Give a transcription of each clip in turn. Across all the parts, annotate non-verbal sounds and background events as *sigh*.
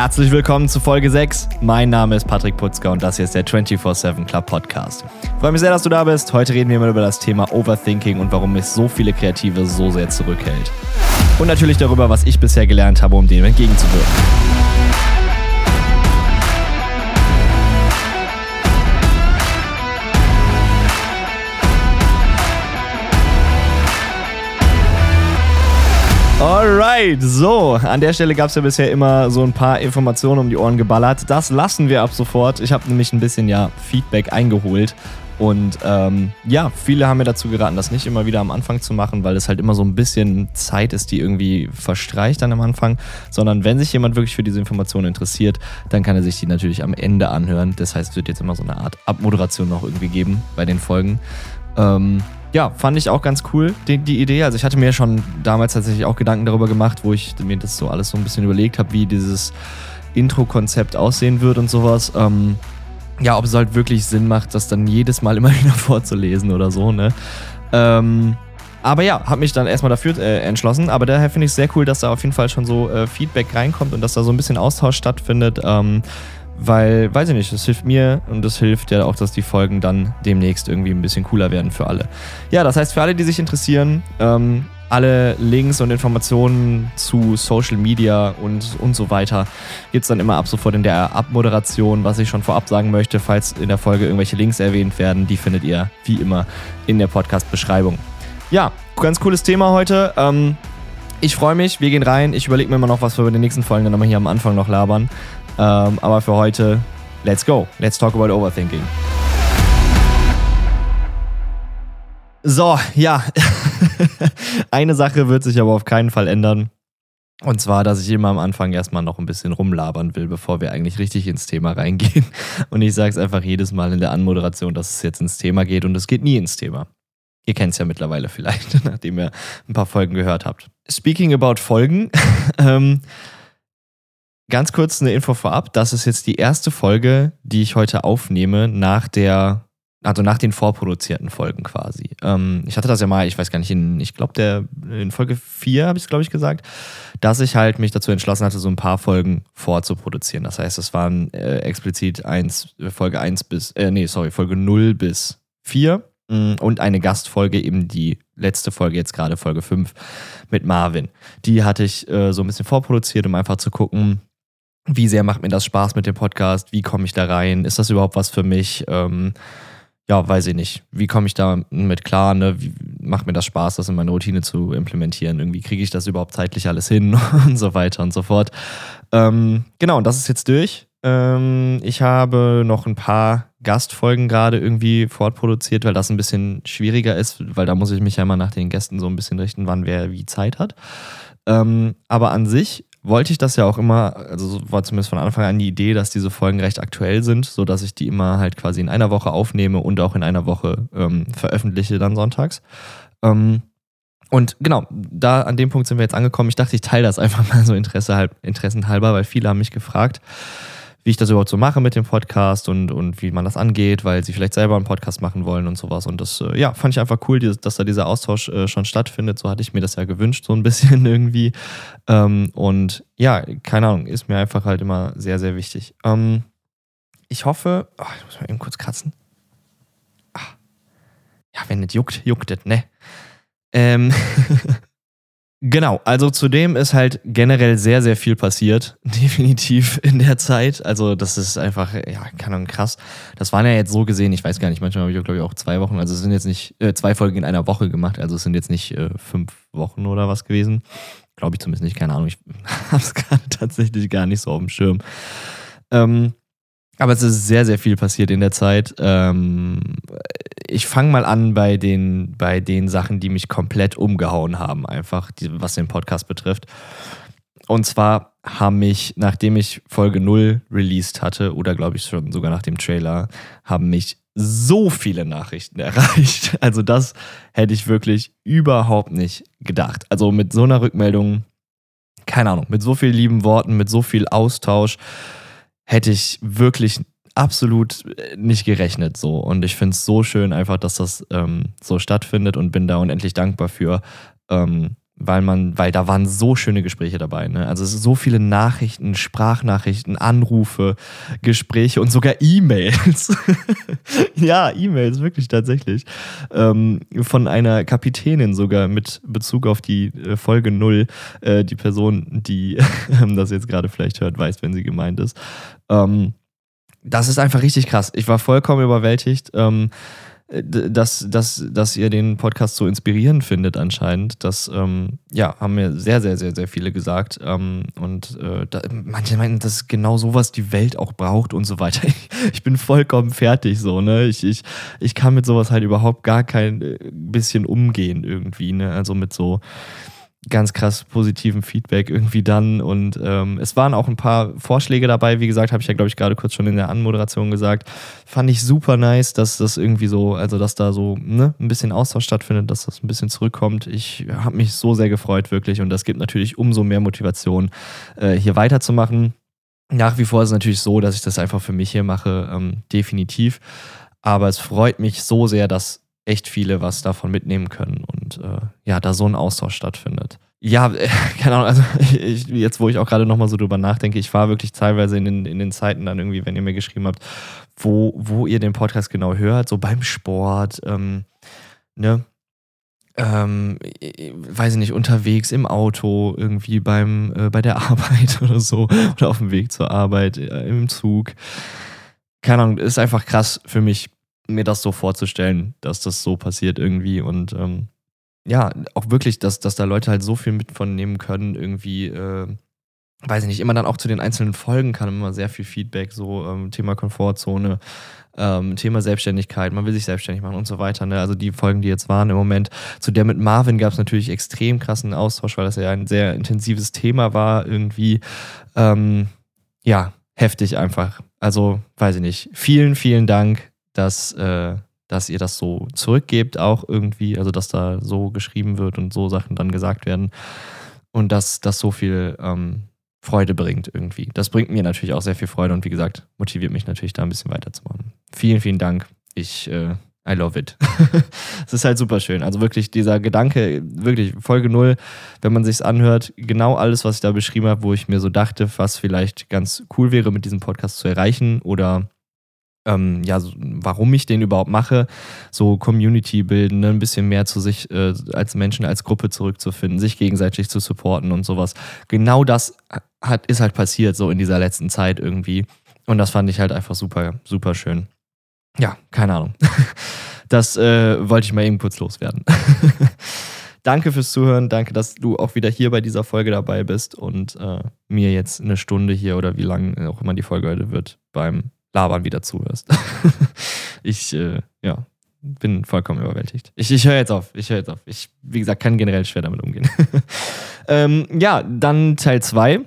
Herzlich willkommen zu Folge 6. Mein Name ist Patrick Putzka und das hier ist der 24-7 Club Podcast. Ich freue mich sehr, dass du da bist. Heute reden wir mal über das Thema Overthinking und warum es so viele Kreative so sehr zurückhält. Und natürlich darüber, was ich bisher gelernt habe, um dem entgegenzuwirken. Alright, so, an der Stelle gab es ja bisher immer so ein paar Informationen um die Ohren geballert. Das lassen wir ab sofort. Ich habe nämlich ein bisschen ja Feedback eingeholt. Und ähm, ja, viele haben mir dazu geraten, das nicht immer wieder am Anfang zu machen, weil es halt immer so ein bisschen Zeit ist, die irgendwie verstreicht dann am Anfang. Sondern wenn sich jemand wirklich für diese Informationen interessiert, dann kann er sich die natürlich am Ende anhören. Das heißt, es wird jetzt immer so eine Art Abmoderation noch irgendwie geben bei den Folgen. Ähm, ja, fand ich auch ganz cool, die, die, Idee. Also ich hatte mir schon damals tatsächlich auch Gedanken darüber gemacht, wo ich mir das so alles so ein bisschen überlegt habe, wie dieses Intro-Konzept aussehen wird und sowas. Ähm, ja, ob es halt wirklich Sinn macht, das dann jedes Mal immer *laughs* wieder vorzulesen oder so, ne? Ähm, aber ja, habe mich dann erstmal dafür äh, entschlossen. Aber daher finde ich es sehr cool, dass da auf jeden Fall schon so äh, Feedback reinkommt und dass da so ein bisschen Austausch stattfindet. Ähm, weil, weiß ich nicht, das hilft mir und das hilft ja auch, dass die Folgen dann demnächst irgendwie ein bisschen cooler werden für alle. Ja, das heißt, für alle, die sich interessieren, ähm, alle Links und Informationen zu Social Media und, und so weiter gibt es dann immer ab sofort in der Abmoderation. Was ich schon vorab sagen möchte, falls in der Folge irgendwelche Links erwähnt werden, die findet ihr wie immer in der Podcast-Beschreibung. Ja, ganz cooles Thema heute. Ähm, ich freue mich, wir gehen rein. Ich überlege mir immer noch, was wir über die nächsten Folgen dann nochmal hier am Anfang noch labern. Ähm, aber für heute, let's go. Let's talk about overthinking. So, ja. *laughs* Eine Sache wird sich aber auf keinen Fall ändern. Und zwar, dass ich immer am Anfang erstmal noch ein bisschen rumlabern will, bevor wir eigentlich richtig ins Thema reingehen. *laughs* Und ich sage es einfach jedes Mal in der Anmoderation, dass es jetzt ins Thema geht und es geht nie ins Thema. Ihr kennt es ja mittlerweile vielleicht, *laughs* nachdem ihr ein paar Folgen gehört habt. Speaking about Folgen, ähm, Ganz kurz eine Info vorab. Das ist jetzt die erste Folge, die ich heute aufnehme nach der, also nach den vorproduzierten Folgen quasi. Ähm, ich hatte das ja mal, ich weiß gar nicht, in, ich glaube, der in Folge 4 habe ich es, glaube ich, gesagt, dass ich halt mich dazu entschlossen hatte, so ein paar Folgen vorzuproduzieren. Das heißt, es waren äh, explizit eins, Folge 1 bis, äh, nee, sorry, Folge 0 bis 4 mm, und eine Gastfolge, eben die letzte Folge, jetzt gerade Folge 5 mit Marvin. Die hatte ich äh, so ein bisschen vorproduziert, um einfach zu gucken, wie sehr macht mir das Spaß mit dem Podcast? Wie komme ich da rein? Ist das überhaupt was für mich? Ähm, ja, weiß ich nicht. Wie komme ich da mit klar? Ne? Wie macht mir das Spaß, das in meine Routine zu implementieren? Irgendwie kriege ich das überhaupt zeitlich alles hin *laughs* und so weiter und so fort. Ähm, genau, und das ist jetzt durch. Ähm, ich habe noch ein paar Gastfolgen gerade irgendwie fortproduziert, weil das ein bisschen schwieriger ist, weil da muss ich mich ja immer nach den Gästen so ein bisschen richten, wann wer wie Zeit hat. Ähm, aber an sich wollte ich das ja auch immer, also war zumindest von Anfang an die Idee, dass diese Folgen recht aktuell sind, sodass ich die immer halt quasi in einer Woche aufnehme und auch in einer Woche ähm, veröffentliche dann sonntags. Ähm, und genau, da an dem Punkt sind wir jetzt angekommen. Ich dachte, ich teile das *laughs* einfach mal so Interesse halb, interessenhalber, weil viele haben mich gefragt, wie ich das überhaupt so mache mit dem Podcast und, und wie man das angeht, weil sie vielleicht selber einen Podcast machen wollen und sowas. Und das, äh, ja, fand ich einfach cool, dass da dieser Austausch äh, schon stattfindet. So hatte ich mir das ja gewünscht, so ein *laughs* bisschen irgendwie. Ähm, und ja, keine Ahnung, ist mir einfach halt immer sehr, sehr wichtig. Ähm, ich hoffe, oh, ich muss mal eben kurz kratzen. Ach. Ja, wenn es juckt, juckt es, ne? Ähm. *laughs* Genau, also zudem ist halt generell sehr, sehr viel passiert, *laughs* definitiv in der Zeit. Also das ist einfach, ja, keine Ahnung, krass. Das waren ja jetzt so gesehen, ich weiß gar nicht, manchmal habe ich, glaube ich, auch zwei Wochen, also es sind jetzt nicht äh, zwei Folgen in einer Woche gemacht, also es sind jetzt nicht äh, fünf Wochen oder was gewesen. Glaube ich zumindest nicht, keine Ahnung, ich *laughs* habe es gerade tatsächlich gar nicht so auf dem Schirm. Ähm, aber es ist sehr, sehr viel passiert in der Zeit. Ähm, ich fange mal an bei den, bei den Sachen, die mich komplett umgehauen haben, einfach, die, was den Podcast betrifft. Und zwar haben mich, nachdem ich Folge 0 released hatte, oder glaube ich schon sogar nach dem Trailer, haben mich so viele Nachrichten *laughs* erreicht. Also das hätte ich wirklich überhaupt nicht gedacht. Also mit so einer Rückmeldung, keine Ahnung, mit so vielen lieben Worten, mit so viel Austausch hätte ich wirklich absolut äh, nicht gerechnet so. Und ich finde es so schön einfach, dass das ähm, so stattfindet und bin da unendlich dankbar für. Ähm, weil man, weil da waren so schöne Gespräche dabei. Ne? Also so viele Nachrichten, Sprachnachrichten, Anrufe, Gespräche und sogar E-Mails. *laughs* ja, E-Mails, wirklich tatsächlich. Ähm, von einer Kapitänin sogar mit Bezug auf die äh, Folge 0. Äh, die Person, die *laughs* das jetzt gerade vielleicht hört, weiß, wenn sie gemeint ist. Ähm, das ist einfach richtig krass. Ich war vollkommen überwältigt. Ähm, dass, dass, dass ihr den Podcast so inspirierend findet anscheinend. Das ähm, ja, haben mir sehr, sehr, sehr, sehr viele gesagt. Ähm, und äh, da, manche meinen, dass genau sowas die Welt auch braucht und so weiter. Ich, ich bin vollkommen fertig so, ne? Ich, ich, ich kann mit sowas halt überhaupt gar kein äh, bisschen umgehen irgendwie, ne? Also mit so ganz krass positiven Feedback irgendwie dann. Und ähm, es waren auch ein paar Vorschläge dabei, wie gesagt, habe ich ja, glaube ich, gerade kurz schon in der Anmoderation gesagt. Fand ich super nice, dass das irgendwie so, also dass da so ne, ein bisschen Austausch stattfindet, dass das ein bisschen zurückkommt. Ich habe mich so sehr gefreut, wirklich. Und das gibt natürlich umso mehr Motivation, äh, hier weiterzumachen. Nach wie vor ist es natürlich so, dass ich das einfach für mich hier mache, ähm, definitiv. Aber es freut mich so sehr, dass echt viele was davon mitnehmen können und äh, ja, da so ein Austausch stattfindet. Ja, äh, *laughs* keine Ahnung, also *laughs* ich, jetzt, wo ich auch gerade nochmal so drüber nachdenke, ich war wirklich teilweise in den, in den Zeiten dann irgendwie, wenn ihr mir geschrieben habt, wo, wo ihr den Podcast genau hört, so beim Sport, ähm, ne, ähm, weiß ich nicht, unterwegs im Auto, irgendwie beim, äh, bei der *laughs* Arbeit oder so, oder auf dem Weg zur Arbeit, äh, im Zug. Keine Ahnung, ist einfach krass für mich, mir das so vorzustellen, dass das so passiert irgendwie und ähm, ja, auch wirklich, dass, dass da Leute halt so viel mit von nehmen können, irgendwie, äh, weiß ich nicht, immer dann auch zu den einzelnen Folgen kann immer sehr viel Feedback, so ähm, Thema Komfortzone, ähm, Thema Selbstständigkeit, man will sich selbstständig machen und so weiter. Ne? Also die Folgen, die jetzt waren im Moment, zu der mit Marvin gab es natürlich extrem krassen Austausch, weil das ja ein sehr intensives Thema war, irgendwie. Ähm, ja, heftig einfach. Also, weiß ich nicht. Vielen, vielen Dank dass, äh, dass ihr das so zurückgebt, auch irgendwie, also dass da so geschrieben wird und so Sachen dann gesagt werden. Und dass das so viel ähm, Freude bringt irgendwie. Das bringt mir natürlich auch sehr viel Freude und wie gesagt, motiviert mich natürlich da ein bisschen weiterzumachen. Vielen, vielen Dank. Ich, äh, I love it. *laughs* Es ist halt super schön. Also wirklich dieser Gedanke, wirklich Folge 0, wenn man sich's anhört, genau alles, was ich da beschrieben habe, wo ich mir so dachte, was vielleicht ganz cool wäre, mit diesem Podcast zu erreichen oder ähm, ja, warum ich den überhaupt mache, so Community bilden, ne, ein bisschen mehr zu sich äh, als Menschen, als Gruppe zurückzufinden, sich gegenseitig zu supporten und sowas. Genau das hat, ist halt passiert so in dieser letzten Zeit irgendwie. Und das fand ich halt einfach super, super schön. Ja, keine Ahnung. *laughs* Das äh, wollte ich mal eben kurz loswerden. *laughs* danke fürs Zuhören. Danke, dass du auch wieder hier bei dieser Folge dabei bist und äh, mir jetzt eine Stunde hier oder wie lang auch immer die Folge heute wird beim Labern wieder zuhörst. *laughs* ich, äh, ja, bin vollkommen überwältigt. Ich, ich höre jetzt auf. Ich höre jetzt auf. Ich, wie gesagt, kann generell schwer damit umgehen. *laughs* ähm, ja, dann Teil 2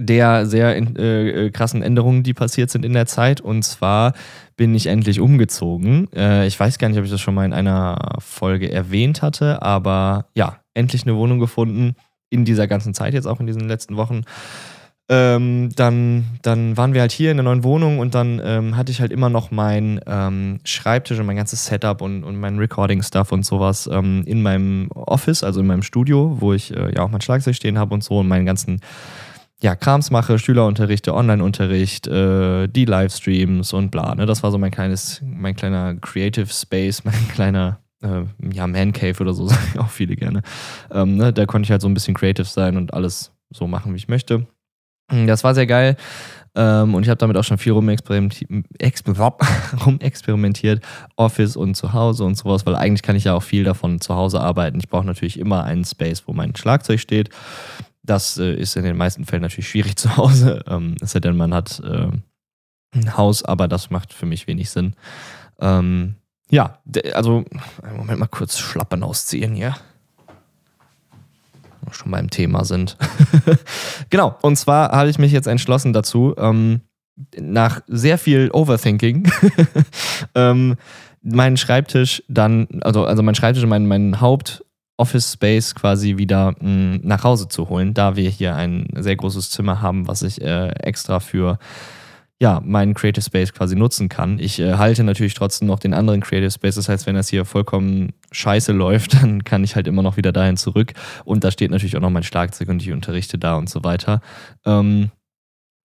der sehr äh, äh, krassen Änderungen, die passiert sind in der Zeit. Und zwar bin ich endlich umgezogen. Äh, ich weiß gar nicht, ob ich das schon mal in einer Folge erwähnt hatte, aber ja, endlich eine Wohnung gefunden in dieser ganzen Zeit, jetzt auch in diesen letzten Wochen. Ähm, dann, dann waren wir halt hier in der neuen Wohnung und dann ähm, hatte ich halt immer noch mein ähm, Schreibtisch und mein ganzes Setup und, und mein Recording-Stuff und sowas ähm, in meinem Office, also in meinem Studio, wo ich äh, ja auch mein Schlagzeug stehen habe und so und meinen ganzen ja, Krams mache, Schülerunterrichte, Online-Unterricht, äh, die Livestreams und bla. Ne? Das war so mein kleines, mein kleiner Creative Space, *laughs* mein kleiner äh, ja, Man Cave oder so, *laughs* sagen auch viele gerne. Ähm, ne? Da konnte ich halt so ein bisschen creative sein und alles so machen, wie ich möchte. Hm, das war sehr geil. Ähm, und ich habe damit auch schon viel *laughs* rumexperimentiert, Office und zu Hause und sowas, weil eigentlich kann ich ja auch viel davon zu Hause arbeiten. Ich brauche natürlich immer einen Space, wo mein Schlagzeug steht. Das äh, ist in den meisten Fällen natürlich schwierig *laughs* zu Hause. Ähm, es sei denn, man hat äh, ein Haus, aber das macht für mich wenig Sinn. Ähm, ja, also, Moment mal kurz Schlappen ausziehen hier schon beim Thema sind. *laughs* genau, und zwar habe ich mich jetzt entschlossen dazu, ähm, nach sehr viel Overthinking, *laughs* ähm, meinen Schreibtisch dann, also, also mein Schreibtisch, mein, mein Haupt- Office Space quasi wieder mh, mm, nach Hause zu holen, da wir hier ein sehr großes Zimmer haben, was ich äh, extra für ja, meinen Creative Space quasi nutzen kann. Ich äh, halte natürlich trotzdem noch den anderen Creative Space. Das heißt, wenn das hier vollkommen scheiße läuft, *laughs* dann kann ich halt immer noch wieder dahin zurück. Und da steht natürlich auch noch mein Schlagzeug und ich unterrichte da und so weiter. Ähm,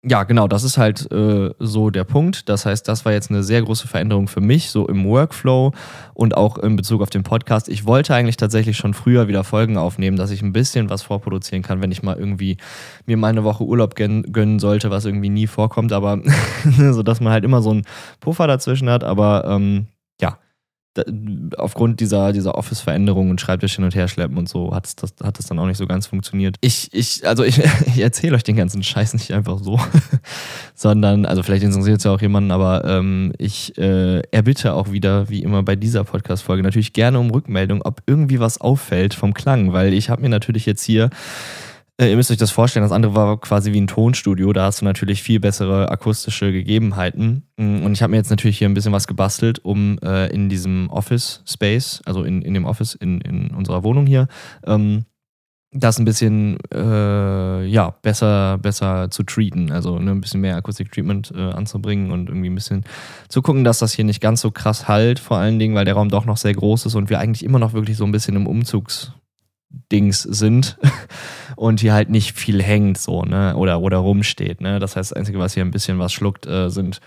ja, genau, das ist halt äh, so der Punkt. Das heißt, das war jetzt eine sehr große Veränderung für mich, so im Workflow und auch in Bezug auf den Podcast. Ich wollte eigentlich tatsächlich schon früher wieder Folgen aufnehmen, dass ich ein bisschen was vorproduzieren kann, wenn ich mal irgendwie mir mal eine Woche Urlaub gönnen sollte, was irgendwie nie vorkommt, aber *laughs* so dass man halt immer so einen Puffer dazwischen hat. Aber ähm, ja, aufgrund dieser, dieser Office-Veränderung und Schreibtisch hin und her schleppen und so hat das, hat das dann auch nicht so ganz funktioniert. Ich, ich, also ich, *laughs* ich erzähle euch den ganzen Scheiß nicht einfach so, *laughs* sondern, also vielleicht interessiert es ja auch jemanden, aber ähm, ich äh, erbitte auch wieder, wie immer bei dieser Podcast-Folge, natürlich gerne um Rückmeldung, ob irgendwie was auffällt vom Klang, weil ich habe mir natürlich jetzt hier ihr müsst euch das vorstellen, das andere war quasi wie ein Tonstudio. Da hast du natürlich viel bessere akustische Gegebenheiten. Mm, und ich habe mir jetzt natürlich hier ein bisschen was gebastelt, um äh, in diesem Office Space, also in, in dem Office in, in unserer Wohnung hier, ähm, das ein bisschen äh, ja, besser, besser zu treaten. Also ne, ein bisschen mehr Akustik-Treatment äh, anzubringen und irgendwie ein bisschen zu gucken, dass das hier nicht ganz so krass halt, vor allen Dingen, weil der Raum doch noch sehr groß ist und wir eigentlich immer noch wirklich so ein bisschen im Umzugs- Dings sind *laughs* und hier halt nicht viel hängt so, ne, oder, oder rumsteht, ne. Das heißt, das Einzige, was hier ein bisschen was schluckt, äh, sind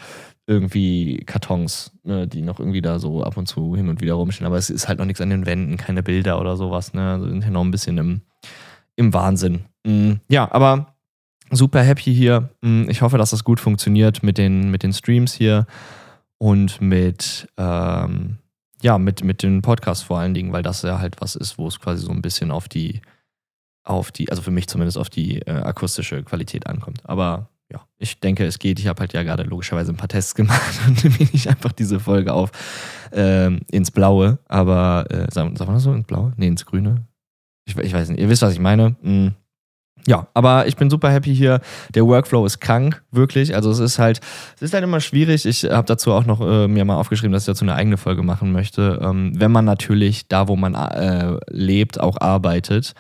irgendwie Kartons, ne, die noch irgendwie da so ab und zu hin und wieder rumstehen. Aber es ist halt noch nichts an den Wänden, keine Bilder oder sowas, ne. Also sind hier noch ein bisschen im, im Wahnsinn. Mhm. Ja, aber super happy hier. Mhm. Ich hoffe, dass das gut funktioniert mit den, mit den Streams hier und mit, ähm, ja, mit, mit den Podcasts vor allen Dingen, weil das ja halt was ist, wo es quasi so ein bisschen auf die, auf die, also für mich zumindest auf die äh, akustische Qualität ankommt. Aber ja, ich denke, es geht. Ich habe halt ja gerade logischerweise ein paar Tests *laughs* gemacht und nehme ich einfach diese Folge auf ähm, ins Blaue. Aber äh, sagen, sagen wir das so ins Blaue? Nee, ins Grüne. Ich, ich weiß nicht. Ihr wisst, was ich meine. Mhm. Ja, aber ich bin super happy hier. Der Workflow ist krank, wirklich. Also es ist halt, es ist halt immer schwierig. Ich habe dazu auch noch äh, mir mal aufgeschrieben, dass ich dazu eine eigene Folge machen möchte. Ähm, wenn man natürlich da, wo man äh, lebt, auch arbeitet.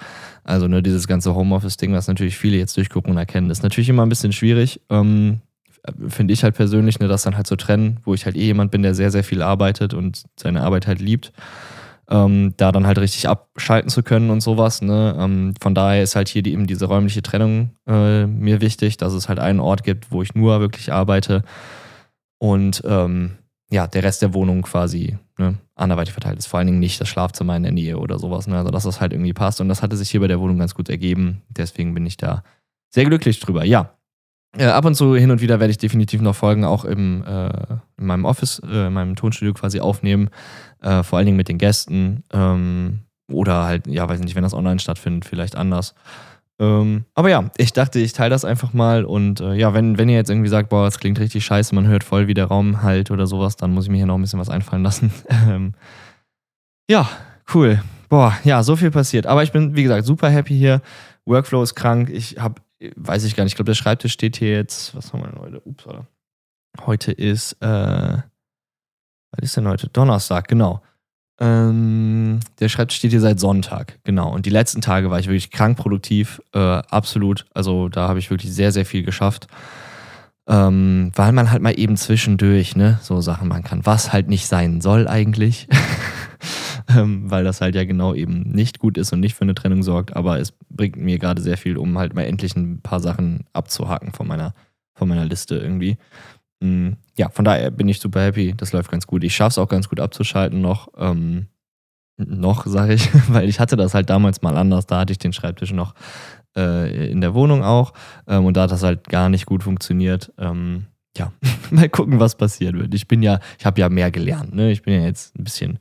Also ne, dieses ganze Homeoffice-Ding, was natürlich viele jetzt durch Corona kennen, ist natürlich immer ein bisschen schwierig. Ähm, Finde ich halt persönlich, ne, das dann halt zu so trennen, wo ich halt eh jemand bin, der sehr, sehr viel arbeitet und seine Arbeit halt liebt ähm, da dann halt richtig abschalten zu können und sowas. Ne? Ähm, von daher ist halt hier die, eben diese räumliche Trennung äh, mir wichtig, dass es halt einen Ort gibt, wo ich nur wirklich arbeite und ähm, ja, der Rest der Wohnung quasi ne, anderweitig verteilt ist. Vor allen Dingen nicht das Schlafzimmer in der Nähe oder sowas. Ne? Also, dass das halt irgendwie passt. Und das hatte sich hier bei der Wohnung ganz gut ergeben. Deswegen bin ich da sehr glücklich drüber. Ja, äh, ab und zu hin und wieder werde ich definitiv noch Folgen auch im, äh, in meinem Office, äh, in meinem Tonstudio quasi aufnehmen. Äh, vor allen Dingen mit den Gästen. Ähm, oder halt, ja, weiß nicht, wenn das online stattfindet, vielleicht anders. Ähm, aber ja, ich dachte, ich teile das einfach mal. Und äh, ja, wenn, wenn ihr jetzt irgendwie sagt, boah, das klingt richtig scheiße, man hört voll, wie der Raum halt oder sowas, dann muss ich mir hier noch ein bisschen was einfallen lassen. *laughs* ähm, ja, cool. Boah, ja, so viel passiert. Aber ich bin, wie gesagt, super happy hier. Workflow ist krank. Ich habe weiß ich gar nicht, ich glaube, der Schreibtisch steht hier jetzt, was haben wir denn heute? Ups, oder? Heute ist, äh, was ist denn heute? Donnerstag, genau. Ähm, der Schreibtisch steht hier seit Sonntag, genau. Und die letzten Tage war ich wirklich krank produktiv, äh, absolut. Also da habe ich wirklich sehr, sehr viel geschafft. Ähm, weil man halt mal eben zwischendurch, ne, so Sachen machen kann, was halt nicht sein soll eigentlich. *laughs* ähm, weil das halt ja genau eben nicht gut ist und nicht für eine Trennung sorgt. Aber es bringt mir gerade sehr viel, um halt mal endlich ein paar Sachen abzuhaken von meiner, von meiner Liste irgendwie. Mhm. Ja, von daher bin ich super happy. Das läuft ganz gut. Ich schaffe es auch ganz gut abzuschalten noch. Ähm, noch, sage ich, *laughs* weil ich hatte das halt damals mal anders. Da hatte ich den Schreibtisch noch äh, in der Wohnung auch. Ähm, und da hat das halt gar nicht gut funktioniert. Ähm, ja, *laughs* mal gucken, was passieren wird. Ich bin ja, ich habe ja mehr gelernt. Ne? Ich bin ja jetzt ein bisschen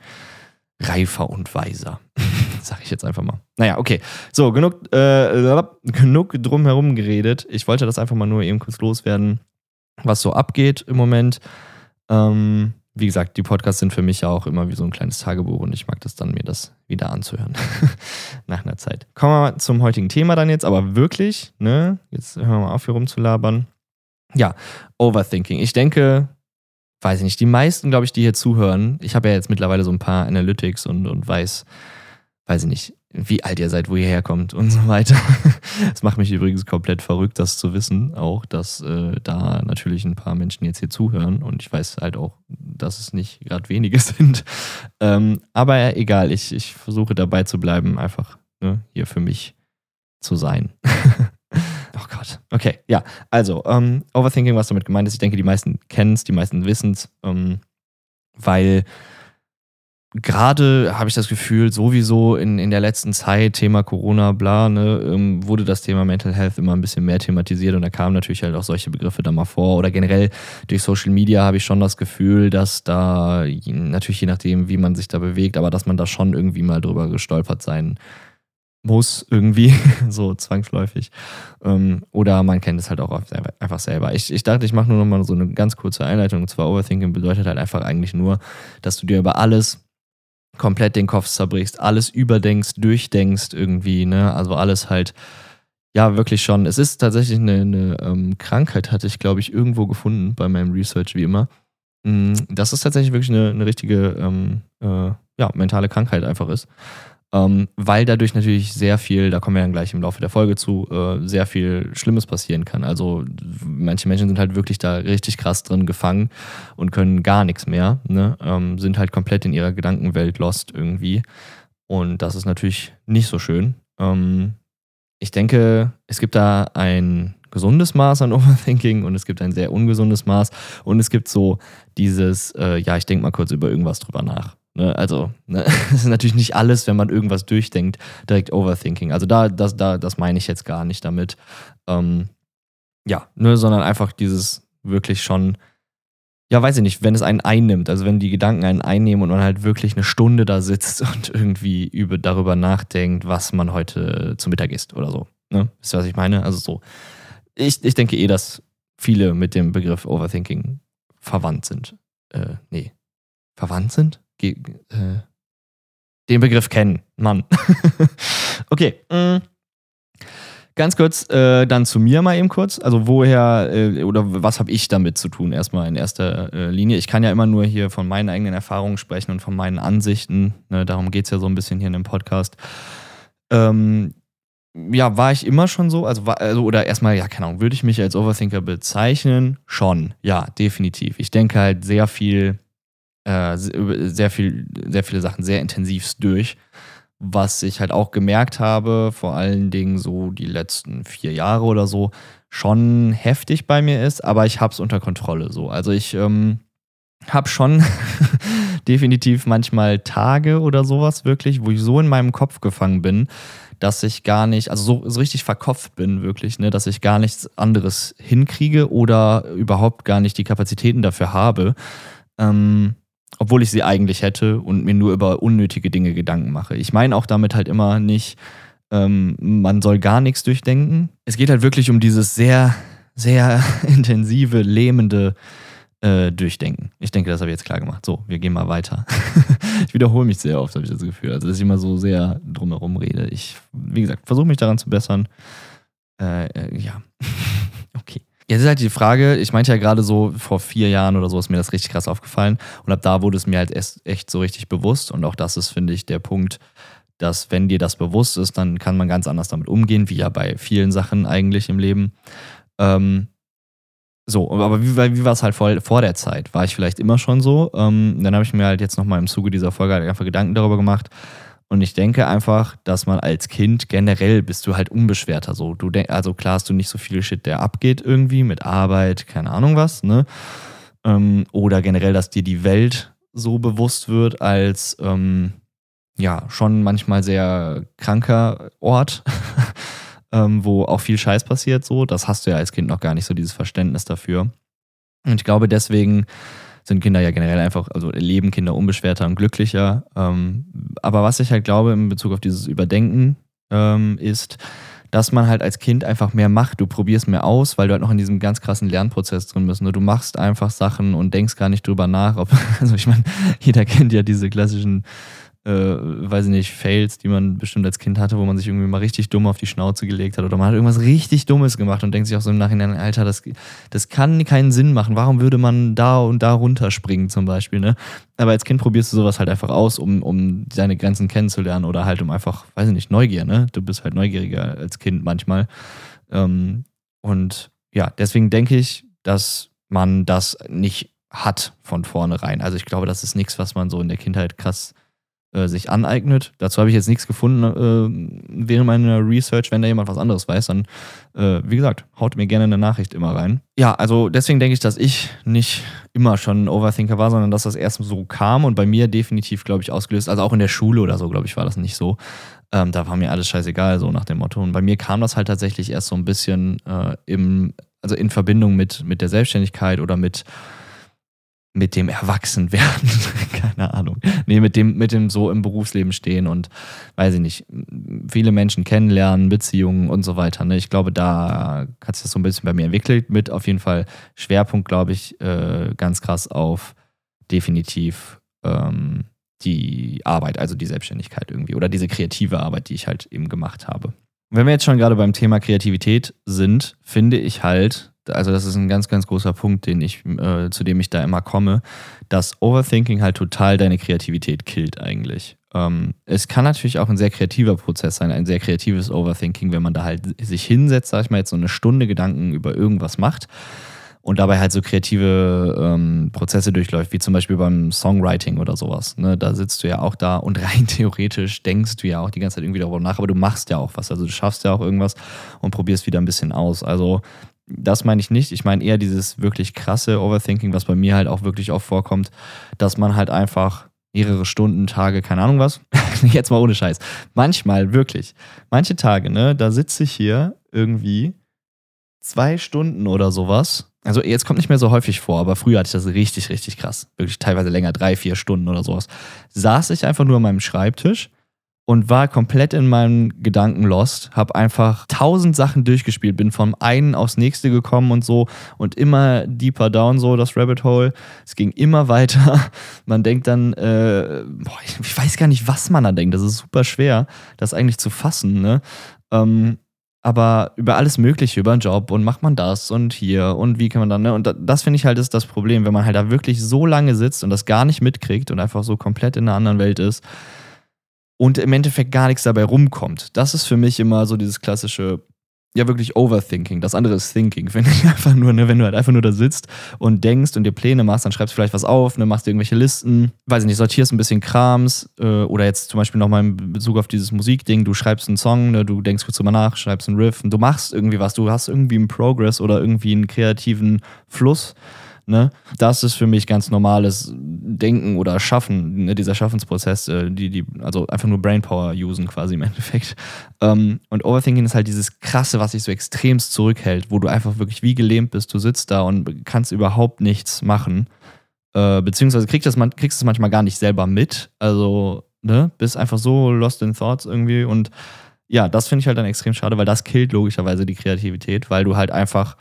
reifer und weiser. *laughs* Sag ich jetzt einfach mal. Naja, okay. So, genug, äh, genug drumherum geredet. Ich wollte das einfach mal nur eben kurz loswerden, was so abgeht im Moment. Ähm, wie gesagt, die Podcasts sind für mich ja auch immer wie so ein kleines Tagebuch und ich mag das dann, mir das wieder anzuhören. *laughs* Nach einer Zeit. Kommen wir mal zum heutigen Thema dann jetzt, aber wirklich, ne? Jetzt hören wir mal auf, hier rumzulabern. Ja, Overthinking. Ich denke, weiß ich nicht, die meisten, glaube ich, die hier zuhören, ich habe ja jetzt mittlerweile so ein paar Analytics und, und weiß, weiß ich nicht, wie alt ihr seid, wo ihr herkommt und so weiter. *laughs* Es macht mich übrigens komplett verrückt, das zu wissen, auch, dass äh, da natürlich ein paar Menschen jetzt hier zuhören und ich weiß halt auch, dass es nicht gerade wenige *laughs* sind. Ähm, aber egal, ich, ich versuche dabei zu bleiben, einfach ne, hier für mich zu sein. *laughs* oh Gott. Okay, ja. Also, ähm, Overthinking, was damit gemeint ist, ich denke, die meisten kennen es, die meisten wissen es, ähm, weil gerade habe ich das Gefühl, sowieso in, in der letzten Zeit, Thema Corona, bla, ne, ähm, wurde das Thema Mental Health immer ein bisschen mehr thematisiert und da kamen natürlich halt auch solche Begriffe da mal vor. Oder generell durch Social Media habe ich schon das Gefühl, dass da, natürlich je nachdem, wie man sich da bewegt, aber dass man da schon irgendwie mal drüber gestolpert sein muss, irgendwie, *laughs* so zwangsläufig. Ähm, oder man kennt es halt auch einfach selber. Ich, ich dachte, ich mache nur noch mal so eine ganz kurze Einleitung. Und zwar Overthinking bedeutet halt einfach eigentlich nur, dass du dir über alles komplett den Kopf zerbrichst, alles überdenkst, durchdenkst irgendwie, ne? Also alles halt, ja, wirklich schon. Es ist tatsächlich eine, eine ähm, Krankheit, hatte ich, glaube ich, irgendwo gefunden bei meinem Research, wie immer. Mm, dass es tatsächlich wirklich eine, eine richtige ähm, äh, ja, mentale Krankheit einfach ist ähm, weil dadurch natürlich sehr viel, da kommen wir dann gleich im Laufe der Folge zu, äh, sehr viel Schlimmes passieren kann. Also manche Menschen sind halt wirklich da richtig krass drin gefangen und können gar nichts mehr, ne? ähm, sind halt komplett in ihrer Gedankenwelt lost irgendwie. Und das ist natürlich nicht so schön. Ähm, ich denke, es gibt da ein gesundes Maß an *laughs* Overthinking und es gibt ein sehr ungesundes Maß und es gibt so dieses, äh, ja, ich denke mal kurz über irgendwas drüber nach. Ne, also, ne, *laughs* das ist natürlich nicht alles, wenn man irgendwas durchdenkt, direkt Overthinking. Also da, das, da, das meine ich jetzt gar nicht damit. Ähm, ja, ne, sondern einfach dieses wirklich schon, ja, weiß ich nicht, wenn es einen einnimmt, also wenn die Gedanken einen einnehmen und man halt wirklich eine Stunde da sitzt *laughs* und irgendwie über, darüber nachdenkt, was man heute zu Mittag isst oder so. Ne? Wisst ihr, was ich meine? Also so. Ich, ich denke eh, dass viele mit dem Begriff Overthinking verwandt sind. Äh, nee. Verwandt sind? Äh, den Begriff kennen. Mann. *laughs* okay. Mm. Ganz kurz, äh, dann zu mir mal eben kurz. Also woher äh, oder was habe ich damit zu tun, erstmal in erster äh, Linie. Ich kann ja immer nur hier von meinen eigenen Erfahrungen sprechen und von meinen Ansichten. Ne, darum geht es ja so ein bisschen hier in dem Podcast. Ähm, ja, war ich immer schon so? Also, war, also oder erstmal, ja, keine Ahnung, würde ich mich als Overthinker bezeichnen? Schon, ja, definitiv. Ich denke halt sehr viel äh, sehr, viel, sehr viele Sachen sehr intensiv durch. Was ich halt auch gemerkt habe, vor allen Dingen so die letzten vier Jahre oder so, schon heftig bei mir ist, aber ich habe es unter Kontrolle so. Also ich ähm, habe schon *laughs* definitiv manchmal Tage oder sowas wirklich, wo ich so in meinem Kopf gefangen bin, dass ich gar nicht, also so, so richtig verkopft bin wirklich, ne, dass ich gar nichts anderes hinkriege oder überhaupt gar nicht die Kapazitäten dafür habe. Ähm, obwohl ich sie eigentlich hätte und mir nur über unnötige Dinge Gedanken mache. Ich meine auch damit halt immer nicht, ähm, man soll gar nichts durchdenken. Es geht halt wirklich um dieses sehr, sehr *laughs* intensive, lähmende äh, Durchdenken. Ich denke, das habe ich jetzt klar gemacht. So, wir gehen mal weiter. *laughs* ich wiederhole mich sehr oft, habe ich das Gefühl. Also, dass ich immer so sehr drumherum rede. Ich, wie gesagt, versuche mich daran zu bessern. Äh, äh, ja. *laughs* Jetzt ist halt die Frage, ich meinte ja gerade so, vor vier Jahren oder so ist mir das richtig krass aufgefallen. Und ab da wurde es mir halt echt so richtig bewusst. Und auch das ist, finde ich, der Punkt, dass wenn dir das bewusst ist, dann kann man ganz anders damit umgehen, wie ja bei vielen Sachen eigentlich im Leben. Ähm, so, aber wie, wie war es halt vor, vor der Zeit? War ich vielleicht immer schon so? Ähm, dann habe ich mir halt jetzt nochmal im Zuge dieser Folge halt einfach Gedanken darüber gemacht, und ich denke einfach, dass man als Kind generell bist du halt unbeschwerter so. Du denk, also klar hast du nicht so viel Shit, der abgeht irgendwie mit Arbeit, keine Ahnung was, ne? Ähm, oder generell, dass dir die Welt so bewusst wird als ähm, ja schon manchmal sehr kranker Ort, *laughs* ähm, wo auch viel Scheiß passiert. So, das hast du ja als Kind noch gar nicht so dieses Verständnis dafür. Und ich glaube deswegen sind Kinder ja generell einfach, also leben Kinder unbeschwerter und glücklicher. Ähm, aber was ich halt glaube in Bezug auf dieses Überdenken ähm, ist, dass man halt als Kind einfach mehr macht. Du probierst mehr aus, weil du halt noch in diesem ganz krassen Lernprozess drin bist. Du machst einfach Sachen und denkst gar nicht drüber nach. Ob, *laughs* also ich meine, jeder kennt ja diese klassischen äh, weiß ich nicht, Fails, die man bestimmt als Kind hatte, wo man sich irgendwie mal richtig dumm auf die Schnauze gelegt hat oder man hat irgendwas richtig Dummes gemacht und denkt sich auch so im Nachhinein, Alter, das, das kann keinen Sinn machen. Warum würde man da und da runterspringen zum Beispiel, ne? Aber als Kind probierst du sowas halt einfach aus, um, um deine Grenzen kennenzulernen oder halt um einfach, weiß ich nicht, Neugier, ne? Du bist halt neugieriger als Kind manchmal. Ähm, und ja, deswegen denke ich, dass man das nicht hat von vornherein. Also ich glaube, das ist nichts, was man so in der Kindheit krass äh, sich aneignet. Dazu habe ich jetzt nichts gefunden äh, während meiner Research. Wenn da jemand was anderes weiß, dann, äh, wie gesagt, haut mir gerne eine Nachricht immer rein. Ja, also deswegen denke ich, dass ich nicht immer schon ein Overthinker war, sondern dass das erst so kam und bei mir definitiv, glaube ich, ausgelöst. Also auch in der Schule oder so, glaube ich, war das nicht so. Ähm, da war mir alles scheißegal, so nach dem Motto. Und bei mir kam das halt tatsächlich erst so ein bisschen äh, im, also in Verbindung mit, mit der Selbstständigkeit oder mit mit dem Erwachsenwerden, *laughs* keine Ahnung. Nee, mit dem, mit dem so im Berufsleben stehen und weiß ich nicht, viele Menschen kennenlernen, Beziehungen und so weiter. Ne? Ich glaube, da hat sich das so ein bisschen bei mir entwickelt, mit auf jeden Fall Schwerpunkt, glaube ich, äh, ganz krass auf definitiv ähm, die Arbeit, also die Selbstständigkeit irgendwie oder diese kreative Arbeit, die ich halt eben gemacht habe. Wenn wir jetzt schon gerade beim Thema Kreativität sind, finde ich halt, also das ist ein ganz, ganz großer Punkt, den ich, äh, zu dem ich da immer komme, dass Overthinking halt total deine Kreativität killt eigentlich. Ähm, es kann natürlich auch ein sehr kreativer Prozess sein, ein sehr kreatives Overthinking, wenn man da halt sich hinsetzt, sag ich mal, jetzt so eine Stunde Gedanken über irgendwas macht und dabei halt so kreative ähm, Prozesse durchläuft, wie zum Beispiel beim Songwriting oder sowas. Ne? Da sitzt du ja auch da und *laughs* rein theoretisch denkst du ja auch die ganze Zeit irgendwie darüber nach, aber du machst ja auch was. Also du schaffst ja auch irgendwas und probierst wieder ein bisschen aus. Also das meine ich nicht. Ich meine eher dieses wirklich krasse Overthinking, was bei mir halt auch wirklich oft vorkommt, dass man halt einfach mehrere Stunden, Tage, keine Ahnung was. *laughs* Jetzt mal ohne Scheiß. Manchmal, wirklich. Manche Tage, ne, da sitze ich hier irgendwie zwei Stunden oder sowas. Also jetzt kommt nicht mehr so häufig vor, aber früher hatte ich das richtig, richtig krass. Wirklich teilweise länger, drei, vier Stunden oder sowas. Saß ich einfach nur an meinem Schreibtisch und war komplett in meinen Gedanken lost, habe einfach tausend Sachen durchgespielt, bin vom einen aufs nächste gekommen und so und immer deeper down so das Rabbit Hole. Es ging immer *laughs* weiter. Man denkt dann, äh, boah, ich weiß gar nicht, was man da denkt. Das ist super schwer, das eigentlich zu fassen. Ne? Ähm, aber über alles Mögliche, über einen Job und macht man das und hier und wie kann man dann, ne? Und das finde ich halt ist das Problem, wenn man halt da wirklich so lange sitzt und das gar nicht mitkriegt und einfach so komplett in einer anderen Welt ist und im Endeffekt gar nichts dabei rumkommt. Das ist für mich immer so dieses klassische, ja wirklich Overthinking. Das andere ist Thinking. *laughs* Wenn du einfach nur, ne, wenn du halt einfach nur da sitzt und denkst und dir Pläne machst, dann schreibst du vielleicht was auf, ne, machst dir irgendwelche Listen, weiß ich nicht, sortierst ein bisschen Krams äh, oder jetzt zum Beispiel nochmal in Bezug auf dieses Musikding, du schreibst einen Song, ne, du denkst kurz drüber nach, schreibst einen Riff und du machst irgendwie was, du hast irgendwie einen Progress oder irgendwie einen kreativen Fluss Ne? Das ist für mich ganz normales Denken oder Schaffen, ne? dieser Schaffensprozess, äh, die, die, also einfach nur Brainpower usen quasi im Endeffekt. Ähm, und Overthinking ist halt dieses Krasse, was sich so extremst zurückhält, wo du einfach wirklich wie gelähmt bist, du sitzt da und kannst überhaupt nichts machen. Äh, beziehungsweise kriegst das, kriegst das manchmal gar nicht selber mit. Also, ne, bist einfach so lost in thoughts irgendwie und ja, das finde ich halt dann extrem schade, weil das killt logischerweise die Kreativität, weil du halt einfach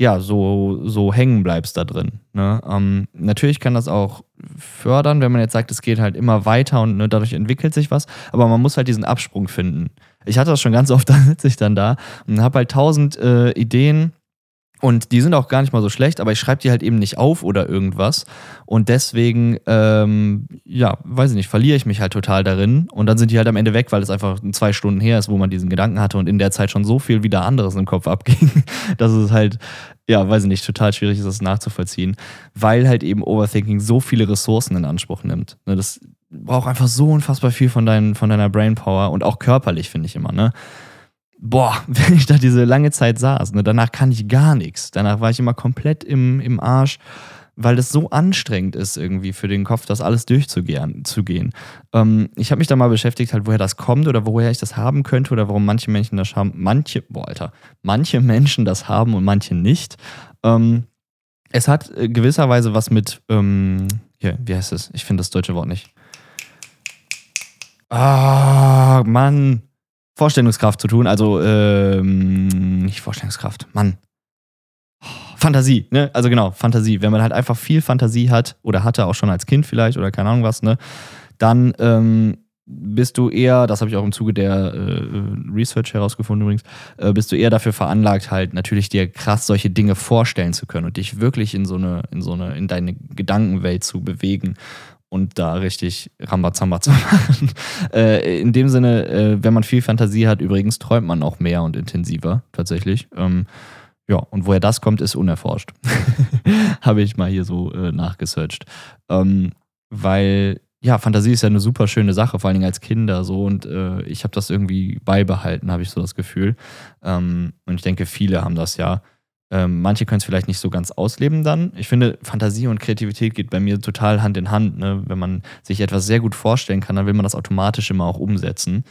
ja, so, so hängen bleibst da drin. Ne? Ähm, natürlich kann das auch fördern, wenn man jetzt sagt, es geht halt immer weiter und ne, dadurch entwickelt sich was, aber man muss halt diesen Absprung finden. Ich hatte das schon ganz oft, *laughs* da sitze ich dann da und habe halt tausend äh, Ideen und die sind auch gar nicht mal so schlecht, aber ich schreibe die halt eben nicht auf oder irgendwas. Und deswegen, ähm, ja, weiß ich nicht, verliere ich mich halt total darin. Und dann sind die halt am Ende weg, weil es einfach zwei Stunden her ist, wo man diesen Gedanken hatte und in der Zeit schon so viel wieder anderes im Kopf abging, *laughs* dass es halt, ja, weiß ich nicht, total schwierig ist, das nachzuvollziehen. Weil halt eben Overthinking so viele Ressourcen in Anspruch nimmt. Ne, das braucht einfach so unfassbar viel von, dein, von deiner Brainpower und auch körperlich, finde ich immer, ne? Boah, *laughs* wenn ich da diese lange Zeit saß, ne, danach kann ich gar nichts. Danach war ich immer komplett im, im Arsch, weil das so anstrengend ist, irgendwie für den Kopf, das alles durchzugehen. Zu gehen. Ähm, ich habe mich da mal beschäftigt, halt, woher das kommt oder woher ich das haben könnte oder warum manche Menschen das haben. Manche, boah, Alter, manche Menschen das haben und manche nicht. Ähm, es hat äh, gewisserweise was mit, ähm, hier, wie heißt es? Ich finde das deutsche Wort nicht. Ah, Mann. Vorstellungskraft zu tun. Also, ähm, nicht Vorstellungskraft, Mann. Fantasie, ne? Also genau, Fantasie. Wenn man halt einfach viel Fantasie hat oder hatte auch schon als Kind vielleicht oder keine Ahnung was, ne? dann ähm, bist du eher, das habe ich auch im Zuge der äh, Research herausgefunden übrigens, äh, bist du eher dafür veranlagt, halt natürlich dir krass solche Dinge vorstellen zu können und dich wirklich in so eine, in so eine, in deine Gedankenwelt zu bewegen und da richtig Rambazamba zu *laughs* machen. äh, in dem Sinne, äh, wenn man viel Fantasie hat, übrigens träumt man auch mehr und intensiver, tatsächlich. Ähm, ja, und woher das kommt, ist unerforscht. *laughs* Habe ich mal hier so äh, nachgesearched. Ähm, weil ja, Fantasie ist ja eine super schöne Sache, vor allen Dingen als Kinder so. Und äh, ich habe das irgendwie beibehalten, habe ich so das Gefühl. Ähm, und ich denke, viele haben das ja. Ähm, manche können es vielleicht nicht so ganz ausleben dann. Ich finde, Fantasie und Kreativität geht bei mir total Hand in Hand. Ne? Wenn man sich etwas sehr gut vorstellen kann, dann will man das automatisch immer auch umsetzen.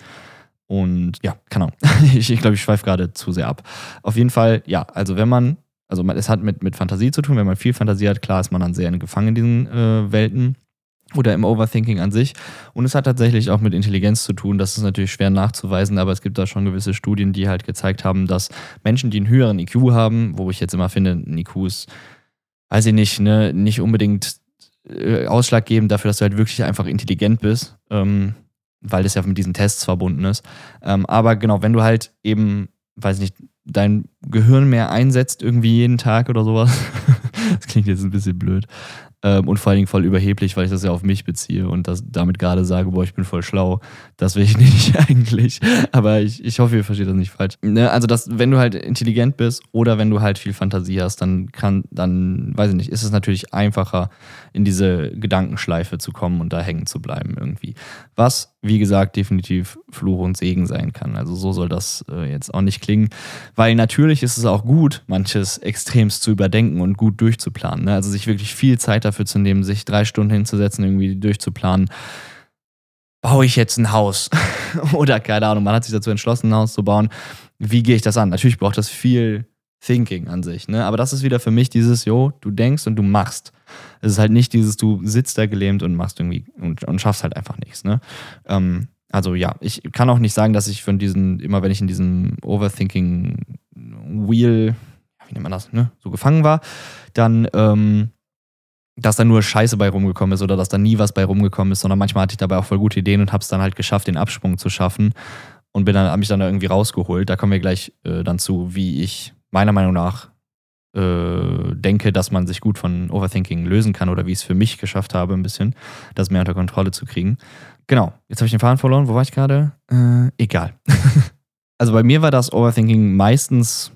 Und ja, keine Ahnung. *laughs* ich, ich glaube, ich schweife gerade zu sehr ab. Auf jeden Fall, ja, also wenn man, also es hat mit, mit Fantasie zu tun, wenn man viel Fantasie hat, klar ist man dann sehr gefangen in diesen äh, Welten oder im Overthinking an sich. Und es hat tatsächlich auch mit Intelligenz zu tun. Das ist natürlich schwer nachzuweisen, aber es gibt da schon gewisse Studien, die halt gezeigt haben, dass Menschen, die einen höheren IQ haben, wo ich jetzt immer finde, ein IQ ist, weiß ich nicht, ne, nicht unbedingt äh, ausschlaggebend dafür, dass du halt wirklich einfach intelligent bist, ähm, weil das ja mit diesen Tests verbunden ist. Ähm, aber genau, wenn du halt eben, weiß ich nicht, dein Gehirn mehr einsetzt, irgendwie jeden Tag oder sowas. *laughs* das klingt jetzt ein bisschen blöd. Ähm, und vor allen Dingen voll überheblich, weil ich das ja auf mich beziehe und das damit gerade sage, boah, ich bin voll schlau. Das will ich *laughs* nicht eigentlich. Aber ich, ich hoffe, ihr versteht das nicht falsch. Ne? Also, dass, wenn du halt intelligent bist oder wenn du halt viel Fantasie hast, dann kann, dann, weiß ich nicht, ist es natürlich einfacher, in diese Gedankenschleife zu kommen und da hängen zu bleiben irgendwie. Was, wie gesagt, definitiv Fluch und Segen sein kann. Also so soll das äh, jetzt auch nicht klingen. Weil natürlich ist es auch gut, manches extremst zu überdenken und gut durchzuplanen. Ne? Also sich wirklich viel Zeit dafür zu nehmen, sich drei Stunden hinzusetzen, irgendwie durchzuplanen. Baue ich jetzt ein Haus? *laughs* Oder keine Ahnung, man hat sich dazu entschlossen, ein Haus zu bauen. Wie gehe ich das an? Natürlich braucht das viel Thinking an sich. Ne? Aber das ist wieder für mich dieses, jo, du denkst und du machst. Es ist halt nicht dieses, du sitzt da gelähmt und machst irgendwie und, und schaffst halt einfach nichts. Ne? Ähm, also ja, ich kann auch nicht sagen, dass ich von diesen, immer wenn ich in diesem Overthinking-Wheel, wie nennt man das, ne, so gefangen war, dann ähm, dass da nur Scheiße bei rumgekommen ist oder dass da nie was bei rumgekommen ist, sondern manchmal hatte ich dabei auch voll gute Ideen und habe es dann halt geschafft, den Absprung zu schaffen und bin dann, habe mich dann da irgendwie rausgeholt. Da kommen wir gleich äh, dann zu, wie ich meiner Meinung nach äh, denke, dass man sich gut von Overthinking lösen kann oder wie ich es für mich geschafft habe, ein bisschen, das mehr unter Kontrolle zu kriegen. Genau, jetzt habe ich den Faden verloren. Wo war ich gerade? Äh, egal. *laughs* also bei mir war das Overthinking meistens,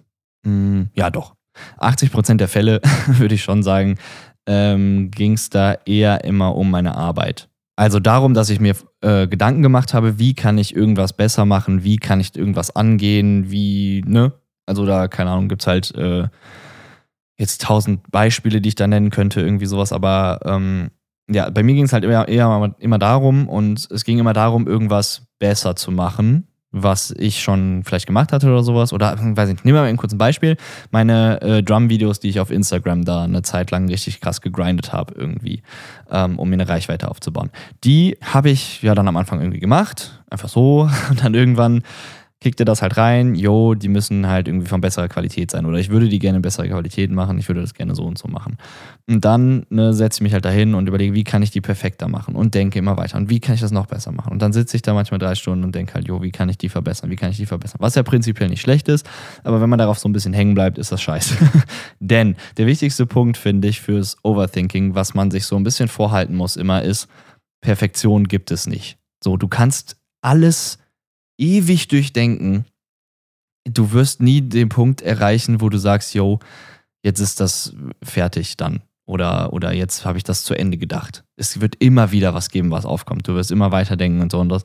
mh, hm, ja doch, 80% der Fälle, *laughs* würde ich schon sagen, ähm, ging es da eher immer um meine Arbeit. Also darum, dass ich mir äh, Gedanken gemacht habe, wie kann ich irgendwas besser machen, wie kann ich irgendwas angehen, wie, ne? Also da, keine Ahnung, gibt es halt äh, jetzt tausend Beispiele, die ich da nennen könnte, irgendwie sowas, aber ähm, ja, bei mir ging es halt eher, eher immer darum und es ging immer darum, irgendwas besser zu machen was ich schon vielleicht gemacht hatte oder sowas. Oder, weiß nicht, nehmen wir mal ein kurzes Beispiel. Meine äh, Drum-Videos, die ich auf Instagram da eine Zeit lang richtig krass gegrindet habe, irgendwie, ähm, um mir eine Reichweite aufzubauen. Die habe ich ja dann am Anfang irgendwie gemacht, einfach so. *laughs* Und dann irgendwann kickte das halt rein, yo, die müssen halt irgendwie von besserer Qualität sein oder ich würde die gerne in besserer Qualität machen, ich würde das gerne so und so machen. Und dann ne, setze ich mich halt dahin und überlege, wie kann ich die perfekter machen und denke immer weiter und wie kann ich das noch besser machen. Und dann sitze ich da manchmal drei Stunden und denke halt, jo, wie kann ich die verbessern, wie kann ich die verbessern. Was ja prinzipiell nicht schlecht ist, aber wenn man darauf so ein bisschen hängen bleibt, ist das scheiße. *laughs* Denn der wichtigste Punkt, finde ich, fürs Overthinking, was man sich so ein bisschen vorhalten muss immer, ist, Perfektion gibt es nicht. So, du kannst alles ewig durchdenken. Du wirst nie den Punkt erreichen, wo du sagst, yo, jetzt ist das fertig dann. Oder, oder jetzt habe ich das zu Ende gedacht. Es wird immer wieder was geben, was aufkommt. Du wirst immer weiterdenken und so. Und das,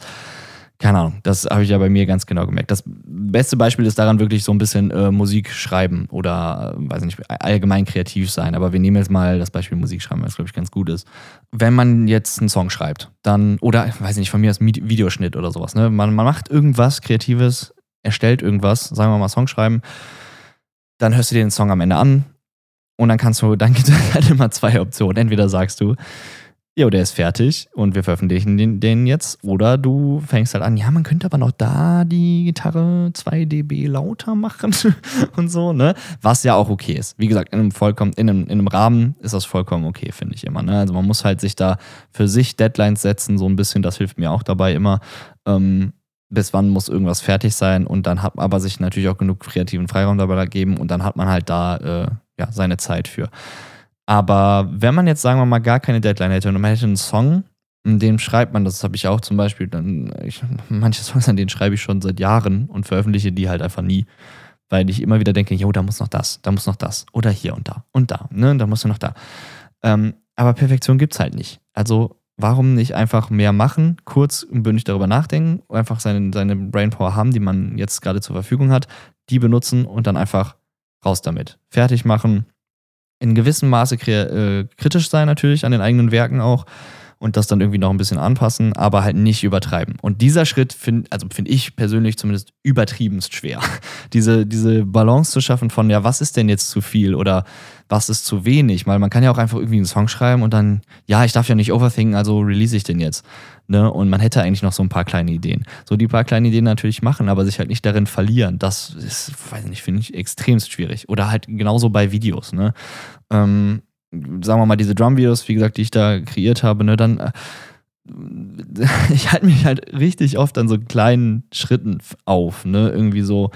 keine Ahnung, das habe ich ja bei mir ganz genau gemerkt. Das beste Beispiel ist daran wirklich so ein bisschen äh, Musik schreiben oder, äh, weiß nicht, allgemein kreativ sein. Aber wir nehmen jetzt mal das Beispiel Musik schreiben, was glaube ich ganz gut ist. Wenn man jetzt einen Song schreibt, dann, oder, weiß nicht, von mir aus Videoschnitt oder sowas, ne? Man, man macht irgendwas Kreatives, erstellt irgendwas, sagen wir mal Song schreiben, dann hörst du dir den Song am Ende an und dann kannst du, dann gibt es *laughs* halt immer zwei Optionen. Entweder sagst du, jo, der ist fertig und wir veröffentlichen den, den, jetzt. Oder du fängst halt an, ja, man könnte aber noch da die Gitarre 2 dB lauter machen *laughs* und so, ne? Was ja auch okay ist. Wie gesagt, in einem, vollkommen, in einem, in einem Rahmen ist das vollkommen okay, finde ich immer. Ne? Also man muss halt sich da für sich Deadlines setzen, so ein bisschen, das hilft mir auch dabei immer. Ähm, bis wann muss irgendwas fertig sein und dann hat man aber sich natürlich auch genug kreativen Freiraum dabei geben und dann hat man halt da äh, ja, seine Zeit für. Aber wenn man jetzt, sagen wir mal, gar keine Deadline hätte und man hätte einen Song, in dem schreibt man, das habe ich auch zum Beispiel, dann, ich, manche Songs, an denen schreibe ich schon seit Jahren und veröffentliche die halt einfach nie. Weil ich immer wieder denke, jo, da muss noch das, da muss noch das. Oder hier und da und da, ne, da musst du noch da. Ähm, aber Perfektion gibt es halt nicht. Also warum nicht einfach mehr machen, kurz und bündig darüber nachdenken, einfach seine, seine Brainpower haben, die man jetzt gerade zur Verfügung hat, die benutzen und dann einfach raus damit. Fertig machen, in gewissem Maße äh, kritisch sein natürlich an den eigenen Werken auch und das dann irgendwie noch ein bisschen anpassen, aber halt nicht übertreiben. Und dieser Schritt finde also find ich persönlich zumindest übertriebenst schwer. *laughs* diese, diese Balance zu schaffen von, ja, was ist denn jetzt zu viel oder was ist zu wenig? Weil man kann ja auch einfach irgendwie einen Song schreiben und dann, ja, ich darf ja nicht overthinken, also release ich den jetzt. Ne? Und man hätte eigentlich noch so ein paar kleine Ideen. So die paar kleinen Ideen natürlich machen, aber sich halt nicht darin verlieren, das ist, weiß ich nicht, finde ich extremst schwierig. Oder halt genauso bei Videos. Ne? Ähm, sagen wir mal, diese Drum-Videos, wie gesagt, die ich da kreiert habe, ne, dann äh, *laughs* ich halte mich halt richtig oft an so kleinen Schritten auf, ne? Irgendwie so,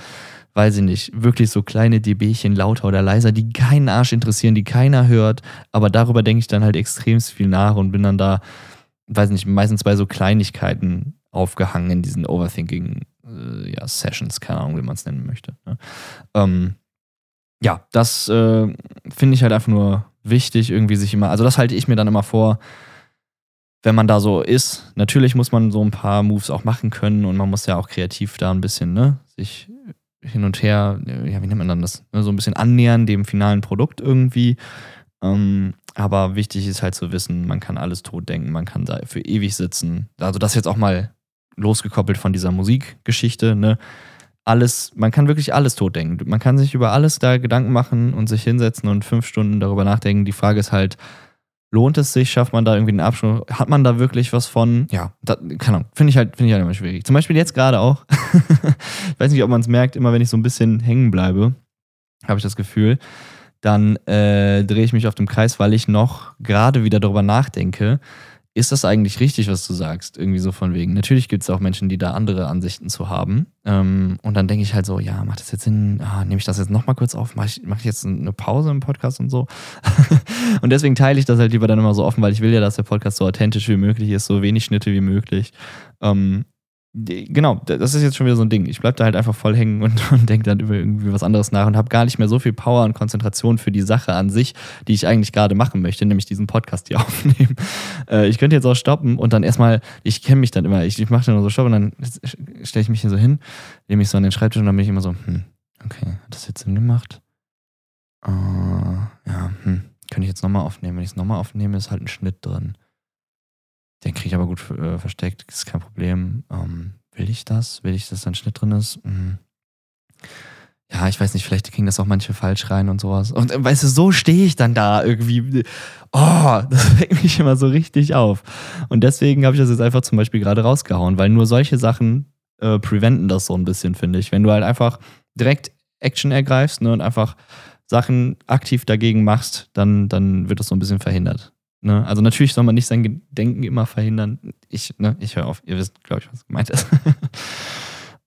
weiß ich nicht, wirklich so kleine DBchen lauter oder leiser, die keinen Arsch interessieren, die keiner hört, aber darüber denke ich dann halt extrem viel nach und bin dann da, weiß nicht, meistens bei so Kleinigkeiten aufgehangen in diesen Overthinking äh, ja, Sessions, keine Ahnung, wie man es nennen möchte. Ne? Ähm, ja, das äh, finde ich halt einfach nur wichtig, irgendwie sich immer, also das halte ich mir dann immer vor, wenn man da so ist. Natürlich muss man so ein paar Moves auch machen können und man muss ja auch kreativ da ein bisschen, ne, sich hin und her, ja, wie nennt man dann das, ne, so ein bisschen annähern dem finalen Produkt irgendwie. Ähm, aber wichtig ist halt zu wissen, man kann alles tot denken, man kann da für ewig sitzen. Also das jetzt auch mal losgekoppelt von dieser Musikgeschichte, ne? alles, man kann wirklich alles totdenken. Man kann sich über alles da Gedanken machen und sich hinsetzen und fünf Stunden darüber nachdenken. Die Frage ist halt, lohnt es sich? Schafft man da irgendwie einen Abschluss? Hat man da wirklich was von? Ja, da, keine Ahnung. Finde ich halt, finde ich halt immer schwierig. Zum Beispiel jetzt gerade auch. *laughs* ich weiß nicht, ob man es merkt, immer wenn ich so ein bisschen hängen bleibe, habe ich das Gefühl, dann äh, drehe ich mich auf dem Kreis, weil ich noch gerade wieder darüber nachdenke, ist das eigentlich richtig, was du sagst? Irgendwie so von wegen. Natürlich gibt es auch Menschen, die da andere Ansichten zu haben. Ähm, und dann denke ich halt so, ja, macht das jetzt Sinn? Ah, Nehme ich das jetzt nochmal kurz auf? Mache ich, mach ich jetzt eine Pause im Podcast und so? *laughs* und deswegen teile ich das halt lieber dann immer so offen, weil ich will ja, dass der Podcast so authentisch wie möglich ist, so wenig Schnitte wie möglich. Ähm, genau, das ist jetzt schon wieder so ein Ding. Ich bleibe da halt einfach voll hängen und, *laughs* und denke dann über irgendwie was anderes nach und habe gar nicht mehr so viel Power und Konzentration für die Sache an sich, die ich eigentlich gerade machen möchte, nämlich diesen Podcast hier *laughs* aufnehmen. Äh, ich könnte jetzt auch stoppen und dann erstmal, ich kenne mich dann immer, ich, ich mache dann nur so Stopp und dann stelle ich mich hier so hin, nehme ich so an den Schreibtisch und dann bin ich immer so, hm, okay, hat das jetzt Sinn gemacht? Uh, ja, hm, könnte ich jetzt nochmal aufnehmen. Wenn ich es nochmal aufnehme, ist halt ein Schnitt drin. Den kriege ich aber gut äh, versteckt, ist kein Problem. Ähm, will ich das? Will ich, dass da ein Schnitt drin ist? Mhm. Ja, ich weiß nicht, vielleicht kriegen das auch manche falsch rein und sowas. Und äh, weißt du, so stehe ich dann da irgendwie. Oh, das *laughs* regt mich immer so richtig auf. Und deswegen habe ich das jetzt einfach zum Beispiel gerade rausgehauen, weil nur solche Sachen äh, preventen das so ein bisschen, finde ich. Wenn du halt einfach direkt Action ergreifst ne, und einfach Sachen aktiv dagegen machst, dann, dann wird das so ein bisschen verhindert. Ne? Also natürlich soll man nicht sein Gedenken immer verhindern. Ich, ne, ich höre auf. Ihr wisst, glaube ich, was gemeint ist. *laughs*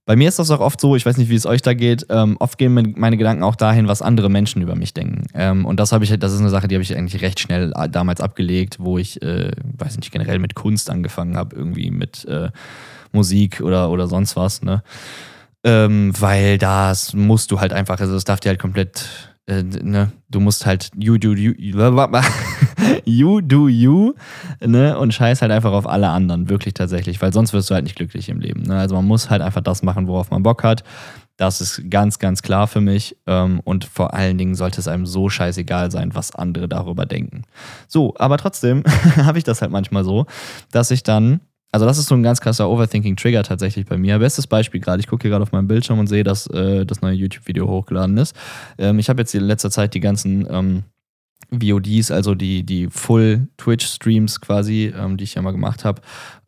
Bei mir ist das auch oft so, ich weiß nicht, wie es euch da geht, ähm, oft gehen meine Gedanken auch dahin, was andere Menschen über mich denken. Ähm, und das habe ich, das ist eine Sache, die habe ich eigentlich recht schnell äh, damals abgelegt, wo ich, äh, weiß nicht, generell mit Kunst angefangen habe, irgendwie mit äh, Musik oder, oder sonst was, ne? Ähm, weil das musst du halt einfach, also das darf dir halt komplett äh, ne, du musst halt you do you, *laughs* you do you, ne, und scheiß halt einfach auf alle anderen, wirklich tatsächlich, weil sonst wirst du halt nicht glücklich im Leben. Ne? Also man muss halt einfach das machen, worauf man Bock hat. Das ist ganz, ganz klar für mich. Ähm, und vor allen Dingen sollte es einem so scheißegal sein, was andere darüber denken. So, aber trotzdem *laughs* habe ich das halt manchmal so, dass ich dann also das ist so ein ganz krasser Overthinking-Trigger tatsächlich bei mir. Bestes Beispiel gerade, ich gucke hier gerade auf meinem Bildschirm und sehe, dass äh, das neue YouTube-Video hochgeladen ist. Ähm, ich habe jetzt in letzter Zeit die ganzen ähm, VODs, also die, die Full Twitch-Streams quasi, ähm, die ich ja mal gemacht habe,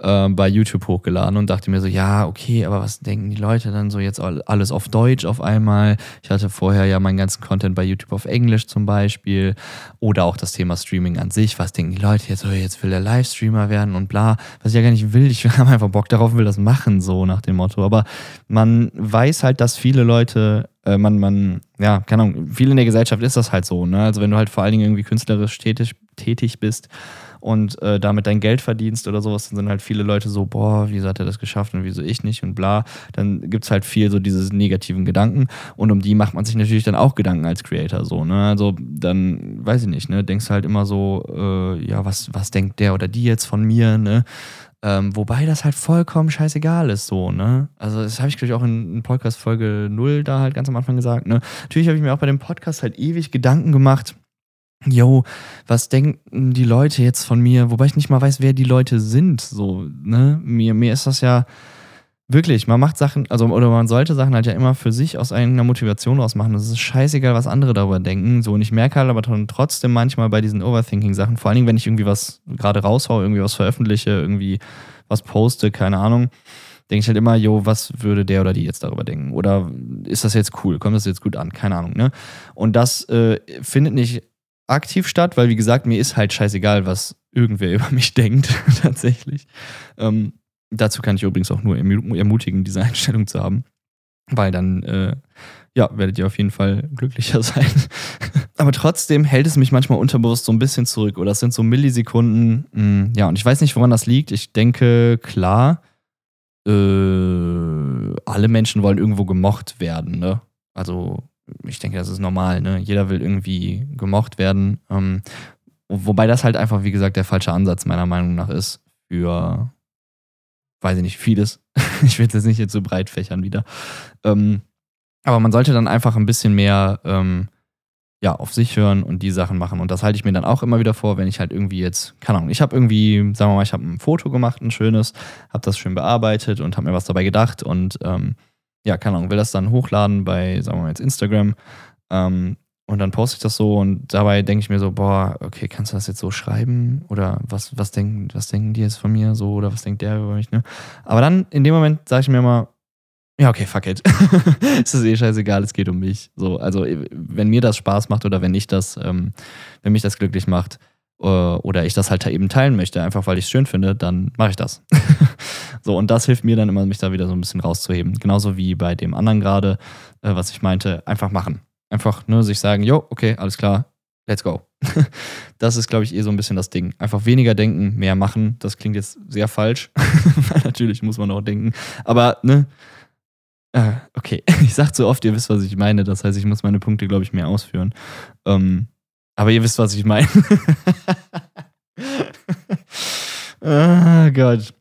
äh, bei YouTube hochgeladen und dachte mir so, ja, okay, aber was denken die Leute dann so jetzt alles auf Deutsch auf einmal? Ich hatte vorher ja meinen ganzen Content bei YouTube auf Englisch zum Beispiel oder auch das Thema Streaming an sich. Was denken die Leute jetzt, oh, jetzt will der Livestreamer werden und bla, was ich ja gar nicht will. Ich *laughs* habe einfach Bock darauf, will das machen, so nach dem Motto. Aber man weiß halt, dass viele Leute äh, man, man, ja, keine Ahnung, viel in der Gesellschaft ist das halt so, ne? Also wenn du halt vor allen Dingen irgendwie künstlerisch tätig, tätig bist und äh, damit dein Geld verdienst oder sowas, dann sind halt viele Leute so, boah, wieso hat er das geschafft und wieso ich nicht und bla. Dann gibt es halt viel so diese negativen Gedanken und um die macht man sich natürlich dann auch Gedanken als Creator so, ne? Also dann, weiß ich nicht, ne, denkst halt immer so, äh, ja, was, was denkt der oder die jetzt von mir, ne? Ähm, wobei das halt vollkommen scheißegal ist, so, ne? Also, das habe ich, glaube ich, auch in, in Podcast Folge 0 da halt ganz am Anfang gesagt, ne? Natürlich habe ich mir auch bei dem Podcast halt ewig Gedanken gemacht. Yo, was denken die Leute jetzt von mir? Wobei ich nicht mal weiß, wer die Leute sind, so, ne? Mir, mir ist das ja, Wirklich, man macht Sachen, also oder man sollte Sachen halt ja immer für sich aus einer Motivation ausmachen. Es ist scheißegal, was andere darüber denken. So, und ich merke halt aber trotzdem manchmal bei diesen Overthinking-Sachen, vor allen Dingen, wenn ich irgendwie was gerade raushaue, irgendwie was veröffentliche, irgendwie was poste, keine Ahnung, denke ich halt immer, jo, was würde der oder die jetzt darüber denken? Oder ist das jetzt cool? Kommt das jetzt gut an? Keine Ahnung, ne? Und das äh, findet nicht aktiv statt, weil wie gesagt, mir ist halt scheißegal, was irgendwer *laughs* über mich denkt, *laughs* tatsächlich. Ähm, Dazu kann ich übrigens auch nur ermutigen, diese Einstellung zu haben. Weil dann, äh, ja, werdet ihr auf jeden Fall glücklicher *laughs* sein. Aber trotzdem hält es mich manchmal unterbewusst so ein bisschen zurück. Oder es sind so Millisekunden. Mh, hm, ja, und ich weiß nicht, woran das liegt. Ich denke, klar, äh, alle Menschen wollen irgendwo gemocht werden, ne? Also, ich denke, das ist normal, ne? Jeder will irgendwie gemocht werden. Ähm, wobei das halt einfach, wie gesagt, der falsche Ansatz meiner Meinung nach ist für weiß ich nicht, vieles. *laughs* ich will es jetzt nicht jetzt so breit fächern wieder. Ähm, aber man sollte dann einfach ein bisschen mehr ähm, ja, auf sich hören und die Sachen machen. Und das halte ich mir dann auch immer wieder vor, wenn ich halt irgendwie jetzt, keine Ahnung, ich habe irgendwie, sagen wir mal, ich habe ein Foto gemacht, ein schönes, habe das schön bearbeitet und habe mir was dabei gedacht und ähm, ja, keine Ahnung, will das dann hochladen bei, sagen wir mal jetzt Instagram. Ähm, und dann poste ich das so und dabei denke ich mir so, boah, okay, kannst du das jetzt so schreiben? Oder was, was, denken, was denken die jetzt von mir so? Oder was denkt der über mich? Ne? Aber dann in dem Moment sage ich mir immer, ja, okay, fuck it. *laughs* es ist eh scheißegal, es geht um mich. So, also wenn mir das Spaß macht oder wenn ich das, ähm, wenn mich das glücklich macht, oder ich das halt eben teilen möchte, einfach weil ich es schön finde, dann mache ich das. *laughs* so, und das hilft mir dann immer, mich da wieder so ein bisschen rauszuheben. Genauso wie bei dem anderen gerade, äh, was ich meinte, einfach machen. Einfach nur sich sagen, jo, okay, alles klar, let's go. *laughs* das ist, glaube ich, eh so ein bisschen das Ding. Einfach weniger denken, mehr machen. Das klingt jetzt sehr falsch, *laughs* natürlich muss man auch denken. Aber, ne, äh, okay, ich sag zu oft, ihr wisst, was ich meine. Das heißt, ich muss meine Punkte, glaube ich, mehr ausführen. Ähm, aber ihr wisst, was ich meine. oh *laughs* Gott.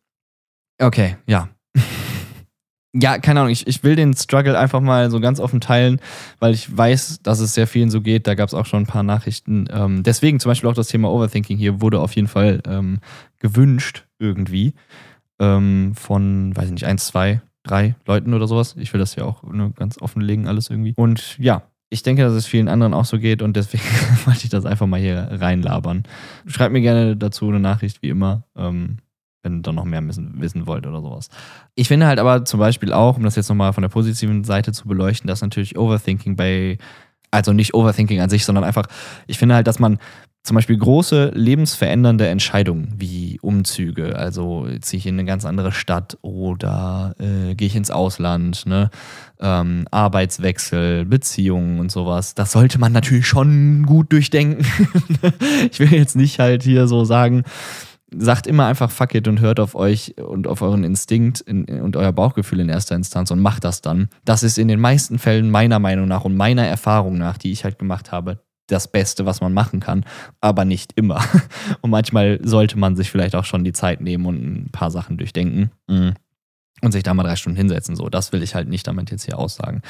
Okay, ja *laughs* ja, keine Ahnung, ich, ich will den Struggle einfach mal so ganz offen teilen, weil ich weiß, dass es sehr vielen so geht. Da gab es auch schon ein paar Nachrichten. Ähm, deswegen zum Beispiel auch das Thema Overthinking hier wurde auf jeden Fall ähm, gewünscht irgendwie ähm, von, weiß ich nicht, eins, zwei, drei Leuten oder sowas. Ich will das ja auch ne, ganz offenlegen, alles irgendwie. Und ja, ich denke, dass es vielen anderen auch so geht und deswegen *laughs* wollte ich das einfach mal hier reinlabern. Schreibt mir gerne dazu eine Nachricht, wie immer. Ähm, wenn ihr dann noch mehr wissen, wissen wollt oder sowas. Ich finde halt aber zum Beispiel auch, um das jetzt nochmal von der positiven Seite zu beleuchten, dass natürlich Overthinking bei, also nicht Overthinking an sich, sondern einfach, ich finde halt, dass man zum Beispiel große lebensverändernde Entscheidungen wie Umzüge, also ziehe ich in eine ganz andere Stadt oder äh, gehe ich ins Ausland, ne? Ähm, Arbeitswechsel, Beziehungen und sowas, das sollte man natürlich schon gut durchdenken. *laughs* ich will jetzt nicht halt hier so sagen, sagt immer einfach fuck it und hört auf euch und auf euren Instinkt in, und euer Bauchgefühl in erster Instanz und macht das dann. Das ist in den meisten Fällen meiner Meinung nach und meiner Erfahrung nach, die ich halt gemacht habe, das Beste, was man machen kann, aber nicht immer. *laughs* Und manchmal sollte man sich vielleicht auch schon die Zeit nehmen und ein paar Sachen durchdenken. Mhm. Und sich da mal drei Stunden hinsetzen. So, das will ich halt nicht damit jetzt hier aussagen.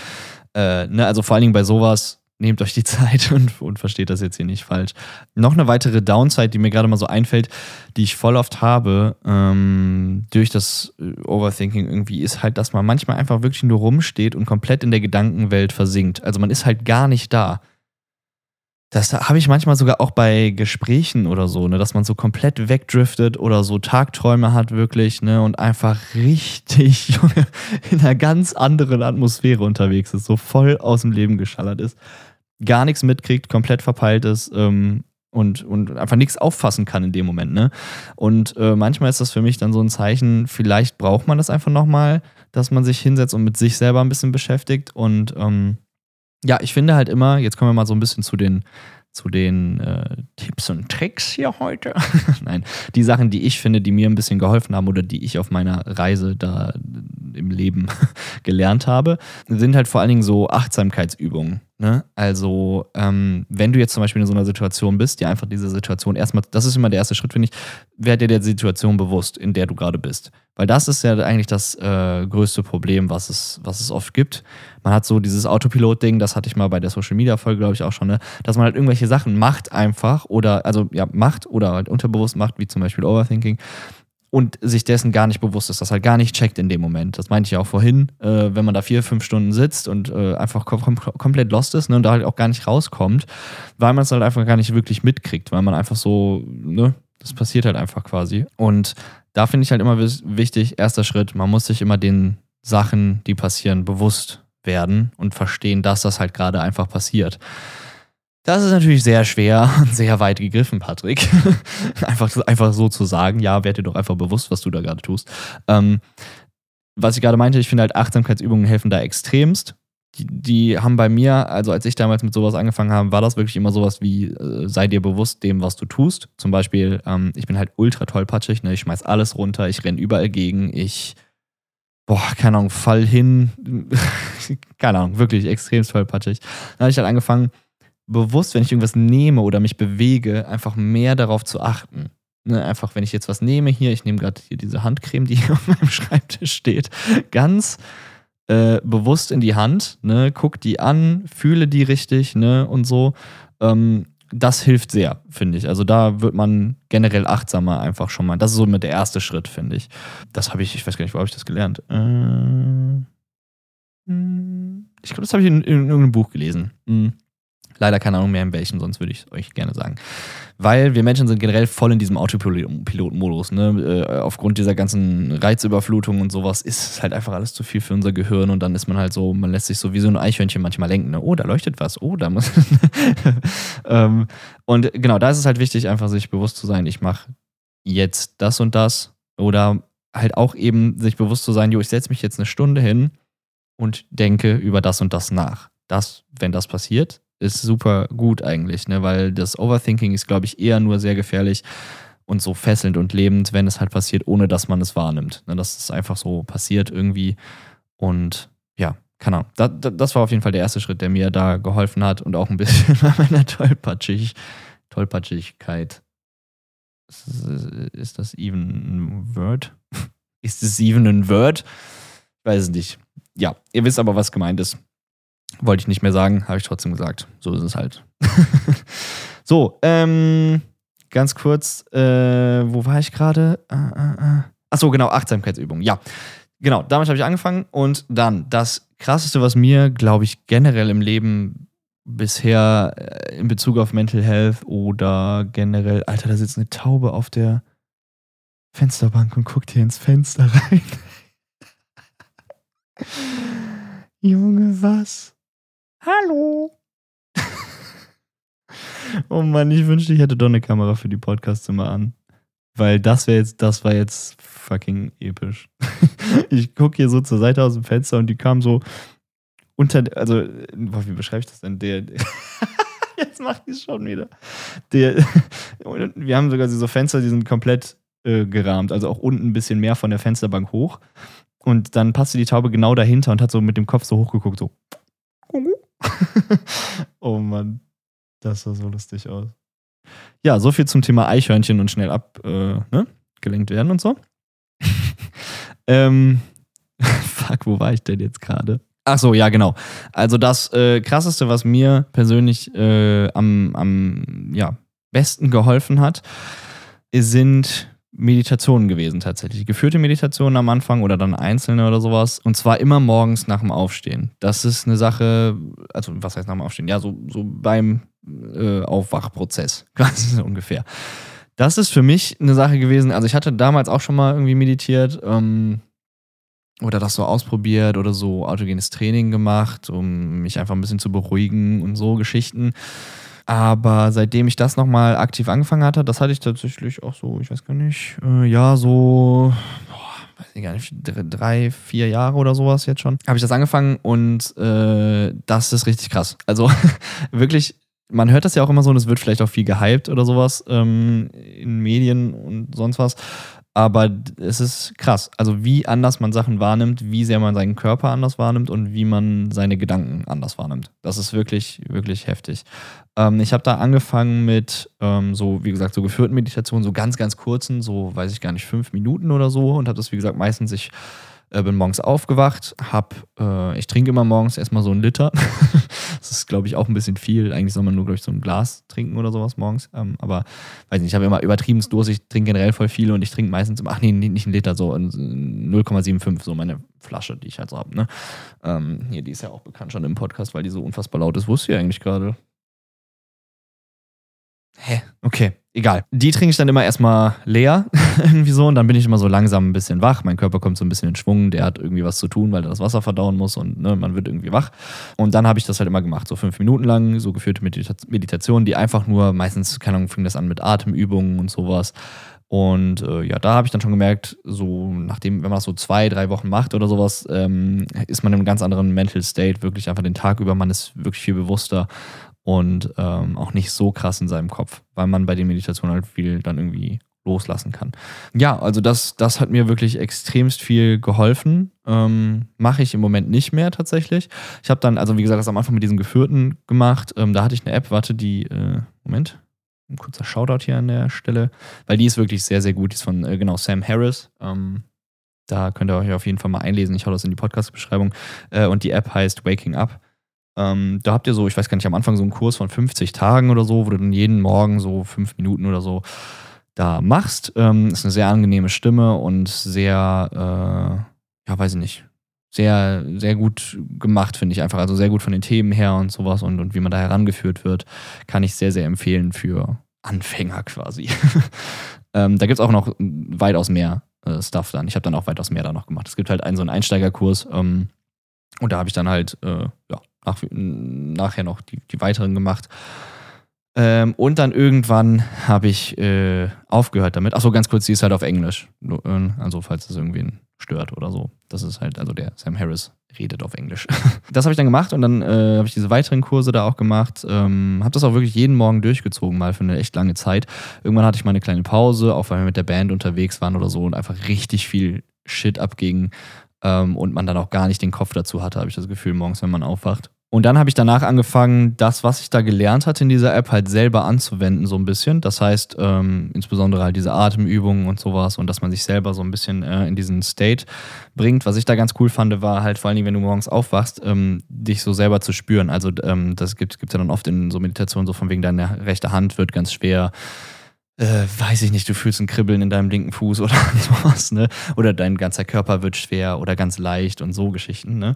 Äh, ne, also vor allen Dingen bei sowas, nehmt euch die *laughs* Zeit und, und versteht das jetzt hier nicht falsch. Noch eine weitere Downside, die mir gerade mal so einfällt, die ich voll oft habe ähm, durch das äh, Overthinking irgendwie, ist halt, dass man manchmal einfach wirklich nur rumsteht und komplett in der Gedankenwelt versinkt. Also man ist halt gar nicht da. Das habe ich manchmal sogar auch bei Gesprächen oder so, ne, dass man so komplett wegdriftet oder so Tagträume hat wirklich, ne, und einfach richtig *laughs* in einer ganz anderen Atmosphäre unterwegs ist, so voll aus dem Leben geschallert ist, gar nichts mitkriegt, komplett verpeilt ist ähm, und, und einfach nichts auffassen kann in dem Moment, ne? Und äh, manchmal ist das für mich dann so ein Zeichen, vielleicht braucht man das einfach nochmal, dass man sich hinsetzt und mit sich selber ein bisschen beschäftigt und ähm, ja, ich finde halt immer, jetzt kommen wir mal so ein bisschen zu den, zu den äh, Tipps und Tricks hier heute. *laughs* Nein, die Sachen, die ich finde, die mir ein bisschen geholfen haben oder die ich auf meiner Reise da im Leben *laughs* gelernt habe, sind halt vor allen Dingen so Achtsamkeitsübungen. Ne? Also, ähm, wenn du jetzt zum Beispiel in so einer Situation bist, die einfach diese Situation erstmal, das ist immer der erste Schritt, finde ich, werd dir der Situation bewusst, in der du gerade bist. Weil das ist ja eigentlich das äh, größte Problem, was es, was es oft gibt. Man hat so dieses Autopilot-Ding, das hatte ich mal bei der Social Media-Folge, glaube ich, auch schon, ne? dass man halt irgendwelche Sachen macht einfach oder, also ja, macht oder halt unterbewusst macht, wie zum Beispiel Overthinking und sich dessen gar nicht bewusst ist, das halt gar nicht checkt in dem Moment. Das meinte ich auch vorhin, äh, wenn man da vier, fünf Stunden sitzt und äh, einfach kom kom komplett lost ist ne, und da halt auch gar nicht rauskommt, weil man es halt einfach gar nicht wirklich mitkriegt, weil man einfach so, ne, das passiert halt einfach quasi. Und da finde ich halt immer wichtig, erster Schritt, man muss sich immer den Sachen, die passieren, bewusst werden und verstehen, dass das halt gerade einfach passiert. Das ist natürlich sehr schwer und sehr weit gegriffen, Patrick. *laughs* einfach, einfach so zu sagen, ja, werd dir doch einfach bewusst, was du da gerade tust. Ähm, was ich gerade meinte, ich finde halt Achtsamkeitsübungen helfen da extremst. Die, die, haben bei mir, also als ich damals mit sowas angefangen habe, war das wirklich immer sowas wie, äh, sei dir bewusst dem, was du tust. Zum Beispiel, ähm, ich bin halt ultra tollpatschig, ne? ich schmeiß alles runter, ich renn überall gegen, ich, boah, keine Ahnung, fall hin, *laughs* keine Ahnung, wirklich extrem tollpatschig. Dann habe ich halt angefangen, bewusst, wenn ich irgendwas nehme oder mich bewege, einfach mehr darauf zu achten. Ne, einfach, wenn ich jetzt was nehme hier, ich nehme gerade hier diese Handcreme, die hier *laughs* auf meinem Schreibtisch steht, ganz äh, bewusst in die Hand, ne, guck die an, fühle die richtig, ne, und so. Ähm, das hilft sehr, finde ich. Also da wird man generell achtsamer einfach schon mal. Das ist so mit der erste Schritt, finde ich. Das habe ich, ich weiß gar nicht, wo habe ich das gelernt? Äh, hm, ich glaube, das habe ich in, in, irgendeinem Buch gelesen. Mhm. Leider keine Ahnung mehr in welchem, sonst würde ich es euch gerne sagen. Weil wir Menschen sind generell voll in diesem Autopilot-Modus. Ne? Äh, aufgrund dieser ganzen Reizüberflutung und sowas ist es halt einfach alles zu viel für unser Gehirn und dann ist man halt so, man lässt sich so wie so ein Eichhörnchen manchmal lenken. Ne? Oh, da leuchtet was. Oh, da muss. *laughs* ähm, und genau, da ist es halt wichtig, einfach sich bewusst zu sein, ich mache jetzt das und das. Oder halt auch eben sich bewusst zu sein, jo, ich setze mich jetzt eine Stunde hin und denke über das und das nach. Das, wenn das passiert, ist super gut eigentlich, ne? weil das Overthinking ist, glaube ich, eher nur sehr gefährlich und so fesselnd und lebend, wenn es halt passiert, ohne dass man es wahrnimmt. Ne? Dass es einfach so passiert irgendwie. Und ja, keine Ahnung. Das, das war auf jeden Fall der erste Schritt, der mir da geholfen hat und auch ein bisschen *laughs* bei meiner Tollpatschig, Tollpatschigkeit. Ist das even ein Word? *laughs* Ist es even ein Word? Weiß es nicht. Ja, ihr wisst aber, was gemeint ist. Wollte ich nicht mehr sagen, habe ich trotzdem gesagt. So ist es halt. *laughs* so, ähm, ganz kurz, äh, wo war ich gerade? Äh, äh, Achso, genau, Achtsamkeitsübung. Ja, genau, damit habe ich angefangen. Und dann das Krasseste, was mir, glaube ich, generell im Leben bisher äh, in Bezug auf Mental Health oder generell, Alter, da sitzt eine Taube auf der Fensterbank und guckt hier ins Fenster rein. *laughs* Junge, was? Hallo. *laughs* oh Mann, ich wünschte, ich hätte doch eine Kamera für die Podcasts immer an. Weil das wäre jetzt, das war jetzt fucking episch. *laughs* ich gucke hier so zur Seite aus dem Fenster und die kam so unter, also, wie beschreibe ich das denn? Der *laughs* jetzt macht die es schon wieder. Der, wir haben sogar so Fenster, die sind komplett äh, gerahmt, also auch unten ein bisschen mehr von der Fensterbank hoch. Und dann passte die Taube genau dahinter und hat so mit dem Kopf so hochgeguckt, so. *laughs* oh Mann, das sah so lustig aus. Ja, so viel zum Thema Eichhörnchen und schnell abgelenkt äh, ne? werden und so. *laughs* ähm, *laughs* fuck, wo war ich denn jetzt gerade? Ach so, ja, genau. Also das äh, krasseste, was mir persönlich äh, am, am ja, besten geholfen hat, sind Meditationen gewesen tatsächlich. Geführte Meditationen am Anfang oder dann einzelne oder sowas. Und zwar immer morgens nach dem Aufstehen. Das ist eine Sache, also was heißt nach dem Aufstehen? Ja, so, so beim äh, Aufwachprozess, *laughs* quasi ungefähr. Das ist für mich eine Sache gewesen. Also ich hatte damals auch schon mal irgendwie meditiert ähm, oder das so ausprobiert oder so autogenes Training gemacht, um mich einfach ein bisschen zu beruhigen und so Geschichten. Aber seitdem ich das nochmal aktiv angefangen hatte, das hatte ich tatsächlich auch so, ich weiß gar nicht, äh, ja, so, boah, weiß ich gar nicht, drei, vier Jahre oder sowas jetzt schon, habe ich das angefangen und äh, das ist richtig krass. Also *laughs* wirklich, man hört das ja auch immer so und es wird vielleicht auch viel gehypt oder sowas ähm, in Medien und sonst was. Aber es ist krass. Also, wie anders man Sachen wahrnimmt, wie sehr man seinen Körper anders wahrnimmt und wie man seine Gedanken anders wahrnimmt. Das ist wirklich, wirklich heftig. Ähm, ich habe da angefangen mit ähm, so, wie gesagt, so geführten Meditationen, so ganz, ganz kurzen, so weiß ich gar nicht, fünf Minuten oder so. Und habe das, wie gesagt, meistens ich äh, bin morgens aufgewacht, hab, äh, ich trinke immer morgens erstmal so einen Liter. *laughs* das ist, glaube ich, auch ein bisschen viel. Eigentlich soll man nur, glaube ich, so ein Glas trinken oder sowas morgens. Ähm, aber weiß nicht, ich habe immer übertrieben Durst. Ich trinke generell voll viel und ich trinke meistens, ach nee, nicht einen Liter, so 0,75, so meine Flasche, die ich halt so habe. Ne? Ähm, hier, die ist ja auch bekannt schon im Podcast, weil die so unfassbar laut ist. Wusste ich eigentlich gerade. Hä? Okay, egal. Die trinke ich dann immer erstmal leer, *laughs* irgendwie so, und dann bin ich immer so langsam ein bisschen wach. Mein Körper kommt so ein bisschen in Schwung, der hat irgendwie was zu tun, weil er das Wasser verdauen muss und ne, man wird irgendwie wach. Und dann habe ich das halt immer gemacht, so fünf Minuten lang, so geführte Medita Meditation, die einfach nur, meistens, keine Ahnung, fing das an mit Atemübungen und sowas. Und äh, ja, da habe ich dann schon gemerkt, so nachdem, wenn man das so zwei, drei Wochen macht oder sowas, ähm, ist man in einem ganz anderen Mental State, wirklich einfach den Tag über, man ist wirklich viel bewusster und ähm, auch nicht so krass in seinem Kopf, weil man bei den Meditationen halt viel dann irgendwie loslassen kann. Ja, also das, das hat mir wirklich extremst viel geholfen. Ähm, Mache ich im Moment nicht mehr tatsächlich. Ich habe dann, also wie gesagt, das am Anfang mit diesen Geführten gemacht. Ähm, da hatte ich eine App, warte, die, äh, Moment, ein kurzer Shoutout hier an der Stelle, weil die ist wirklich sehr, sehr gut. Die ist von, äh, genau, Sam Harris. Ähm, da könnt ihr euch auf jeden Fall mal einlesen. Ich hau das in die Podcast-Beschreibung. Äh, und die App heißt Waking Up. Ähm, da habt ihr so, ich weiß gar nicht, am Anfang so einen Kurs von 50 Tagen oder so, wo du dann jeden Morgen so fünf Minuten oder so da machst. Ähm, ist eine sehr angenehme Stimme und sehr, äh, ja, weiß ich nicht, sehr, sehr gut gemacht, finde ich einfach. Also sehr gut von den Themen her und sowas und, und wie man da herangeführt wird, kann ich sehr, sehr empfehlen für Anfänger quasi. *laughs* ähm, da gibt es auch noch weitaus mehr äh, Stuff dann. Ich habe dann auch weitaus mehr da noch gemacht. Es gibt halt einen so einen Einsteigerkurs ähm, und da habe ich dann halt, äh, ja, nach, nachher noch die, die weiteren gemacht. Ähm, und dann irgendwann habe ich äh, aufgehört damit. Achso, ganz kurz, die ist halt auf Englisch. Äh, also, falls es irgendwen stört oder so. Das ist halt, also der Sam Harris redet auf Englisch. *laughs* das habe ich dann gemacht und dann äh, habe ich diese weiteren Kurse da auch gemacht. Ähm, habe das auch wirklich jeden Morgen durchgezogen, mal für eine echt lange Zeit. Irgendwann hatte ich mal eine kleine Pause, auch weil wir mit der Band unterwegs waren oder so und einfach richtig viel Shit abging ähm, und man dann auch gar nicht den Kopf dazu hatte, habe ich das Gefühl, morgens, wenn man aufwacht. Und dann habe ich danach angefangen, das, was ich da gelernt hatte in dieser App, halt selber anzuwenden, so ein bisschen. Das heißt, ähm, insbesondere halt diese Atemübungen und sowas und dass man sich selber so ein bisschen äh, in diesen State bringt. Was ich da ganz cool fand, war halt vor allen Dingen, wenn du morgens aufwachst, ähm, dich so selber zu spüren. Also, ähm, das gibt es ja dann oft in so Meditationen, so von wegen deine rechte Hand wird ganz schwer äh, weiß ich nicht, du fühlst ein Kribbeln in deinem linken Fuß oder *laughs* sowas, ne? Oder dein ganzer Körper wird schwer oder ganz leicht und so Geschichten, ne?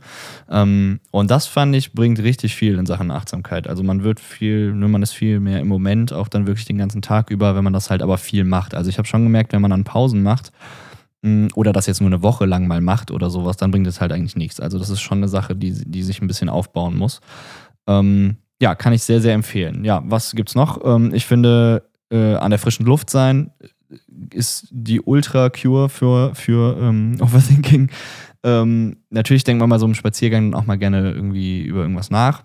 Ähm, und das fand ich, bringt richtig viel in Sachen Achtsamkeit. Also man wird viel, nur man ist viel mehr im Moment, auch dann wirklich den ganzen Tag über, wenn man das halt aber viel macht. Also ich habe schon gemerkt, wenn man dann Pausen macht, mm, oder das jetzt nur eine Woche lang mal macht oder sowas, dann bringt es halt eigentlich nichts. Also das ist schon eine Sache, die, die sich ein bisschen aufbauen muss. Ähm, ja, kann ich sehr, sehr empfehlen. Ja, was gibt's noch? Ähm, ich finde, äh, an der frischen Luft sein ist die Ultra-Cure für, für ähm, *laughs* Overthinking. Ähm, natürlich denkt man mal so im Spaziergang auch mal gerne irgendwie über irgendwas nach.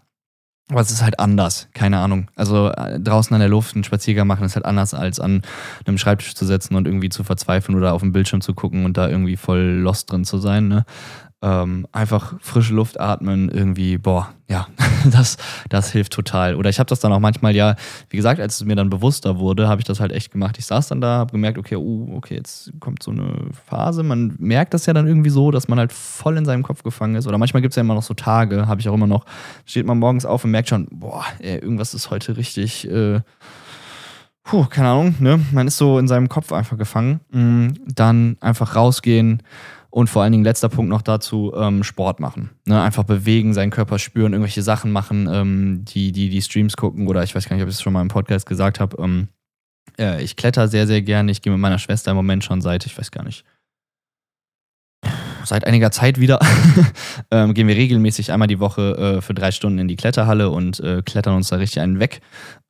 Aber es ist halt anders, keine Ahnung. Also äh, draußen an der Luft einen Spaziergang machen ist halt anders, als an einem Schreibtisch zu sitzen und irgendwie zu verzweifeln oder auf dem Bildschirm zu gucken und da irgendwie voll lost drin zu sein. Ne? Ähm, einfach frische Luft atmen, irgendwie, boah, ja, *laughs* das, das hilft total. Oder ich habe das dann auch manchmal, ja, wie gesagt, als es mir dann bewusster wurde, habe ich das halt echt gemacht. Ich saß dann da, habe gemerkt, okay, uh, okay, jetzt kommt so eine Phase. Man merkt das ja dann irgendwie so, dass man halt voll in seinem Kopf gefangen ist. Oder manchmal gibt es ja immer noch so Tage, habe ich auch immer noch, steht man morgens auf und merkt schon, boah, ey, irgendwas ist heute richtig, äh, puh, keine Ahnung, ne? Man ist so in seinem Kopf einfach gefangen. Mhm, dann einfach rausgehen Und vor allen Dingen letzter Punkt noch dazu, ähm, Sport machen. Ne? Einfach bewegen, seinen Körper spüren, irgendwelche Sachen machen, ähm, die, die die Streams gucken oder ich weiß gar nicht, ob ich es schon mal im Podcast gesagt habe. Ähm, äh, ich kletter sehr, sehr gerne. Ich gehe mit meiner Schwester im Moment schon seit, ich weiß gar nicht, seit einiger Zeit wieder *laughs* ähm, gehen wir regelmäßig einmal die Woche äh, für drei Stunden in die Kletterhalle und äh, klettern uns da richtig einen weg.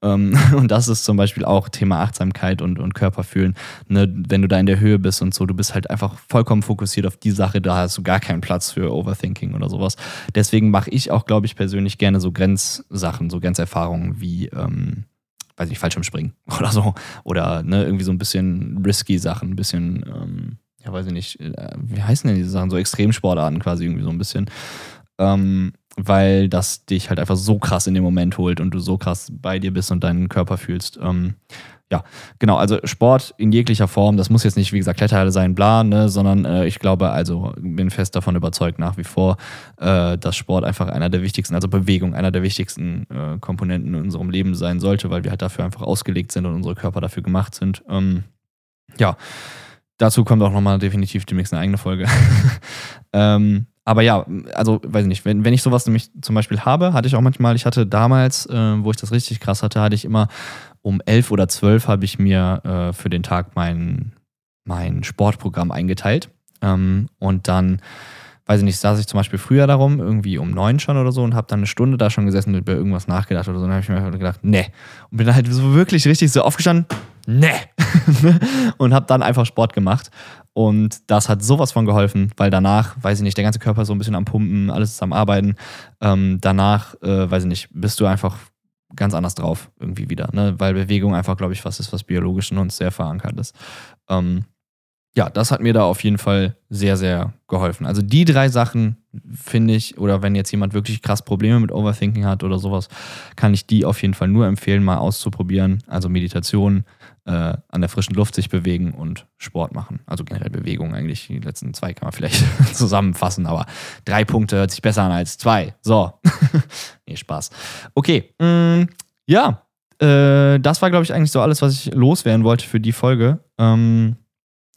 Ähm, *laughs* und das ist zum Beispiel auch Thema Achtsamkeit und, und Körperfühlen. Ne? Wenn du da in der Höhe bist und so, du bist halt einfach vollkommen fokussiert auf die Sache, da hast du gar keinen Platz für Overthinking oder sowas. Deswegen mache ich auch, glaube ich, persönlich gerne so Grenzsachen, so Grenzerfahrungen wie, ähm, weiß nicht, Fallschirmspringen *laughs* oder so. Oder ne, irgendwie so ein bisschen risky Sachen, ein bisschen ähm, ja, weiß ich nicht, äh, wie heißen denn diese Sachen? So Extremsportarten quasi irgendwie so ein bisschen. Ähm, weil das dich halt einfach so krass in den Moment holt und du so krass bei dir bist und deinen Körper fühlst. Ähm, ja, genau, also Sport in jeglicher Form, das muss jetzt nicht, wie gesagt, Kletterhalle sein, bla, ne, sondern äh, ich glaube, also bin fest davon überzeugt nach wie vor, äh, dass Sport einfach einer der wichtigsten, also Bewegung, einer der wichtigsten äh, Komponenten in unserem Leben sein sollte, weil wir halt dafür einfach ausgelegt sind und unsere Körper dafür gemacht sind. Ähm, ja, Dazu kommt auch nochmal definitiv demnächst eine eigene Folge. *laughs* ähm, aber ja, also weiß ich nicht, wenn, wenn ich sowas nämlich zum Beispiel habe, hatte ich auch manchmal, ich hatte damals, äh, wo ich das richtig krass hatte, hatte ich immer um elf oder zwölf habe ich mir äh, für den Tag mein, mein Sportprogramm eingeteilt. Ähm, und dann, weiß ich nicht, saß ich zum Beispiel früher darum, irgendwie um neun schon oder so und habe dann eine Stunde da schon gesessen und über irgendwas nachgedacht oder so. Und dann habe ich mir gedacht, nee. Und bin halt so wirklich richtig so aufgestanden, nee. *laughs* und habe dann einfach Sport gemacht. Und das hat sowas von geholfen, weil danach, weiß ich nicht, der ganze Körper so ein bisschen am Pumpen, alles ist am Arbeiten. Ähm, danach, äh, weiß ich nicht, bist du einfach ganz anders drauf irgendwie wieder, ne? Weil Bewegung einfach, glaube ich, was ist, was biologisch in uns sehr verankert ist. Ähm, ja, das hat mir da auf jeden Fall sehr, sehr geholfen. Also die drei Sachen finde ich, oder wenn jetzt jemand wirklich krass Probleme mit Overthinking hat oder sowas, kann ich die auf jeden Fall nur empfehlen, mal auszuprobieren. Also Meditation, äh, an der frischen Luft sich bewegen und Sport machen. Also generell Bewegung eigentlich. Die letzten zwei kann man vielleicht *laughs* zusammenfassen, aber drei Punkte hört sich besser an als zwei. So. *laughs* nee, Spaß. Okay. Mm, ja, äh, das war, glaube ich, eigentlich so alles, was ich loswerden wollte für die Folge. Ähm,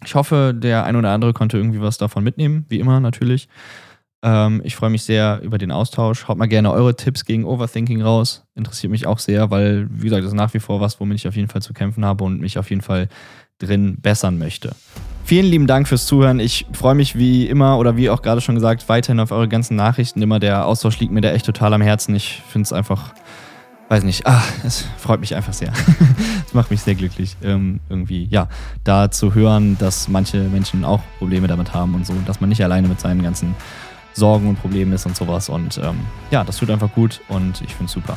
ich hoffe, der ein oder andere konnte irgendwie was davon mitnehmen, wie immer natürlich. Ähm, ich freue mich sehr über den Austausch. Haut mal gerne eure Tipps gegen Overthinking raus. Interessiert mich auch sehr, weil, wie gesagt, das ist nach wie vor was, womit ich auf jeden Fall zu kämpfen habe und mich auf jeden Fall drin bessern möchte. Vielen lieben Dank fürs Zuhören. Ich freue mich wie immer oder wie auch gerade schon gesagt, weiterhin auf eure ganzen Nachrichten. Immer der Austausch liegt mir da echt total am Herzen. Ich finde es einfach weiß nicht, ah, es freut mich einfach sehr. *laughs* Macht mich sehr glücklich, ähm, irgendwie, ja, da zu hören, dass manche Menschen auch Probleme damit haben und so, dass man nicht alleine mit seinen ganzen Sorgen und Problemen ist und sowas. Und ähm, ja, das tut einfach gut und ich finde es super.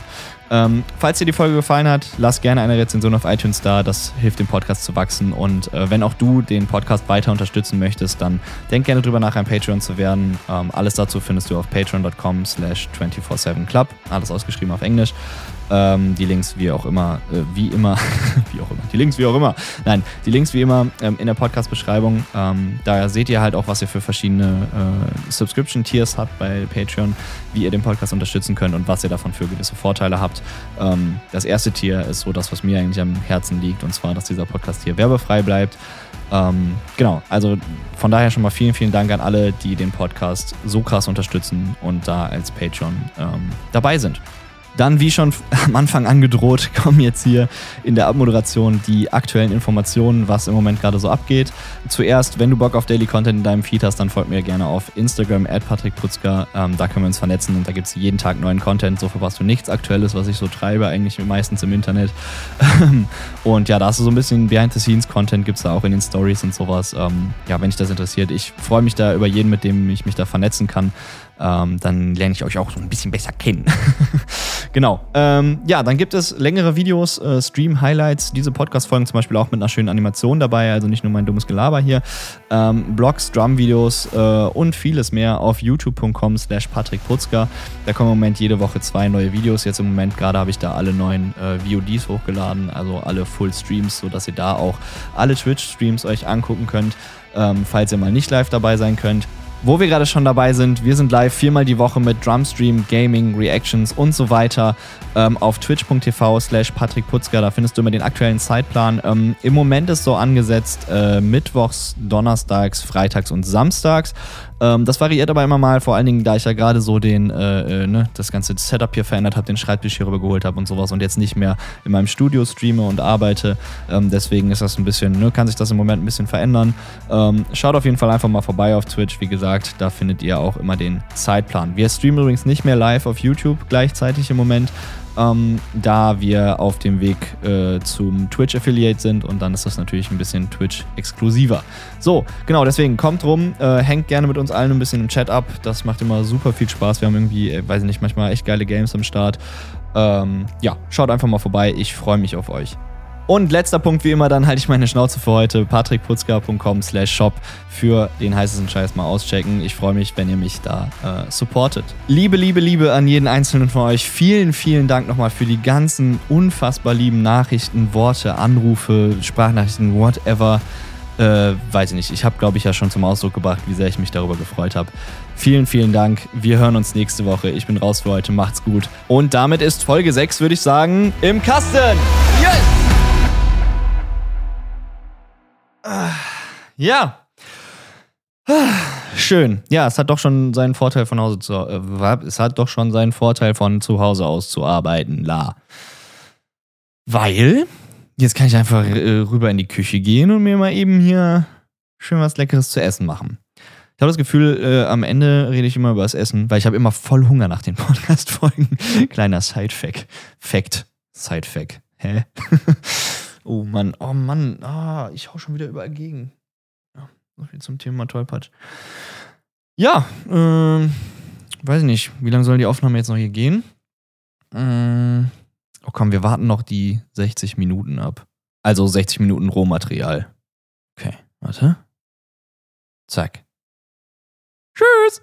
Ähm, falls dir die Folge gefallen hat, lass gerne eine Rezension auf iTunes da. Das hilft dem Podcast zu wachsen. Und äh, wenn auch du den Podcast weiter unterstützen möchtest, dann denk gerne drüber nach, ein Patreon zu werden. Ähm, alles dazu findest du auf patreon.com slash 247club. Alles ausgeschrieben auf Englisch. Ähm, die Links wie auch immer, äh, wie immer, *laughs* wie auch immer, die Links wie auch immer. Nein, die Links wie immer ähm, in der Podcast-Beschreibung. Ähm, da seht ihr halt auch, was ihr für verschiedene äh, Subscription-Tiers habt bei Patreon, wie ihr den Podcast unterstützen könnt und was ihr davon für gewisse Vorteile habt. Ähm, das erste Tier ist so das, was mir eigentlich am Herzen liegt, und zwar, dass dieser Podcast hier werbefrei bleibt. Ähm, genau, also von daher schon mal vielen, vielen Dank an alle, die den Podcast so krass unterstützen und da als Patreon ähm, dabei sind. Dann, wie schon am Anfang angedroht, *laughs* kommen jetzt hier in der Abmoderation die aktuellen Informationen, was im Moment gerade so abgeht. Zuerst, wenn du Bock auf Daily Content in deinem Feed hast, dann folg mir gerne auf Instagram, at patrickputzka. Ähm, da können wir uns vernetzen und da gibt es jeden Tag neuen Content. So verpasst du nichts Aktuelles, was ich so treibe, eigentlich meistens im Internet. *laughs* und ja, da hast du so ein bisschen Behind-the-Scenes-Content, gibt es da auch in den Stories und sowas. Ähm, ja, wenn dich das interessiert, ich freue mich da über jeden, mit dem ich mich da vernetzen kann ähm, dann lerne ich euch auch so ein bisschen besser kennen. *laughs* genau. Ähm, ja, dann gibt es längere Videos, äh, Stream-Highlights, diese Podcast-Folgen zum Beispiel auch mit einer schönen Animation dabei, also nicht nur mein dummes Gelaber hier. Ähm, Blogs, Drum-Videos äh, und vieles mehr auf youtube.com slash patrickputzka. Da kommen im Moment jede Woche zwei neue Videos. Jetzt im Moment gerade habe ich da alle neuen äh, VODs hochgeladen, also alle Full-Streams, sodass ihr da auch alle Twitch-Streams euch angucken könnt, ähm, falls ihr mal nicht live dabei sein könnt. Wo wir gerade schon dabei sind, wir sind live viermal die Woche mit Drumstream, Gaming, Reactions und so weiter ähm, auf twitch.tv slash Patrick Putzger. Da findest du immer den aktuellen Zeitplan. Ähm, Im Moment ist so angesetzt äh, mittwochs, donnerstags, freitags und samstags. Ähm, das variiert aber immer mal, vor allen Dingen, da ich ja gerade so den, äh, äh, ne, das ganze Setup hier verändert habe, den Schreibtisch hier rüber geholt habe und sowas und jetzt nicht mehr in meinem Studio streame und arbeite. Ähm, deswegen ist das ein bisschen, ne, kann sich das im Moment ein bisschen verändern. Ähm, schaut auf jeden Fall einfach mal vorbei auf Twitch, wie gesagt, da findet ihr auch immer den Zeitplan. Wir streamen übrigens nicht mehr live auf YouTube gleichzeitig im Moment ähm, da wir auf dem Weg äh, zum Twitch-Affiliate sind und dann ist das natürlich ein bisschen Twitch-exklusiver. So, genau, deswegen kommt rum, äh, hängt gerne mit uns allen ein bisschen im Chat ab. Das macht immer super viel Spaß. Wir haben irgendwie, äh, weiß ich nicht, manchmal echt geile Games am Start. Ähm, ja, schaut einfach mal vorbei. Ich freue mich auf euch. Und letzter Punkt, wie immer, dann halte ich meine Schnauze für heute. patrickputzka.com slash shop für den heißesten Scheiß mal auschecken. Ich freue mich, wenn ihr mich da äh, supportet. Liebe, liebe, liebe an jeden einzelnen von euch. Vielen, vielen Dank nochmal für die ganzen unfassbar lieben Nachrichten, Worte, Anrufe, Sprachnachrichten, whatever. Äh, weiß ich nicht. Ich habe, glaube ich, ja schon zum Ausdruck gebracht, wie sehr ich mich darüber gefreut habe. Vielen, vielen Dank. Wir hören uns nächste Woche. Ich bin raus für heute. Macht's gut. Und damit ist Folge 6, würde ich sagen, im Kasten. Ja. Schön. Ja, es hat doch schon seinen Vorteil von Hause zu äh, es hat doch schon seinen Vorteil von zu Hause aus zu arbeiten, la. Weil jetzt kann ich einfach äh, rüber in die Küche gehen und mir mal eben hier schön was leckeres zu essen machen. Ich habe das Gefühl, äh, am Ende rede ich immer über das Essen, weil ich habe immer voll Hunger nach den *laughs* Podcast Folgen. Kleiner Side Fact. Fact. Side Fact. Hä? *laughs* oh Mann, oh Mann, ah, ich hau schon wieder überall gegen. So viel zum Thema Tollpatsch. Ja, ähm, weiß nicht, wie lange soll die Aufnahme jetzt noch hier gehen? Ähm, oh komm, wir warten noch die 60 Minuten ab. Also 60 Minuten Rohmaterial. Okay, warte. Zack. Tschüss.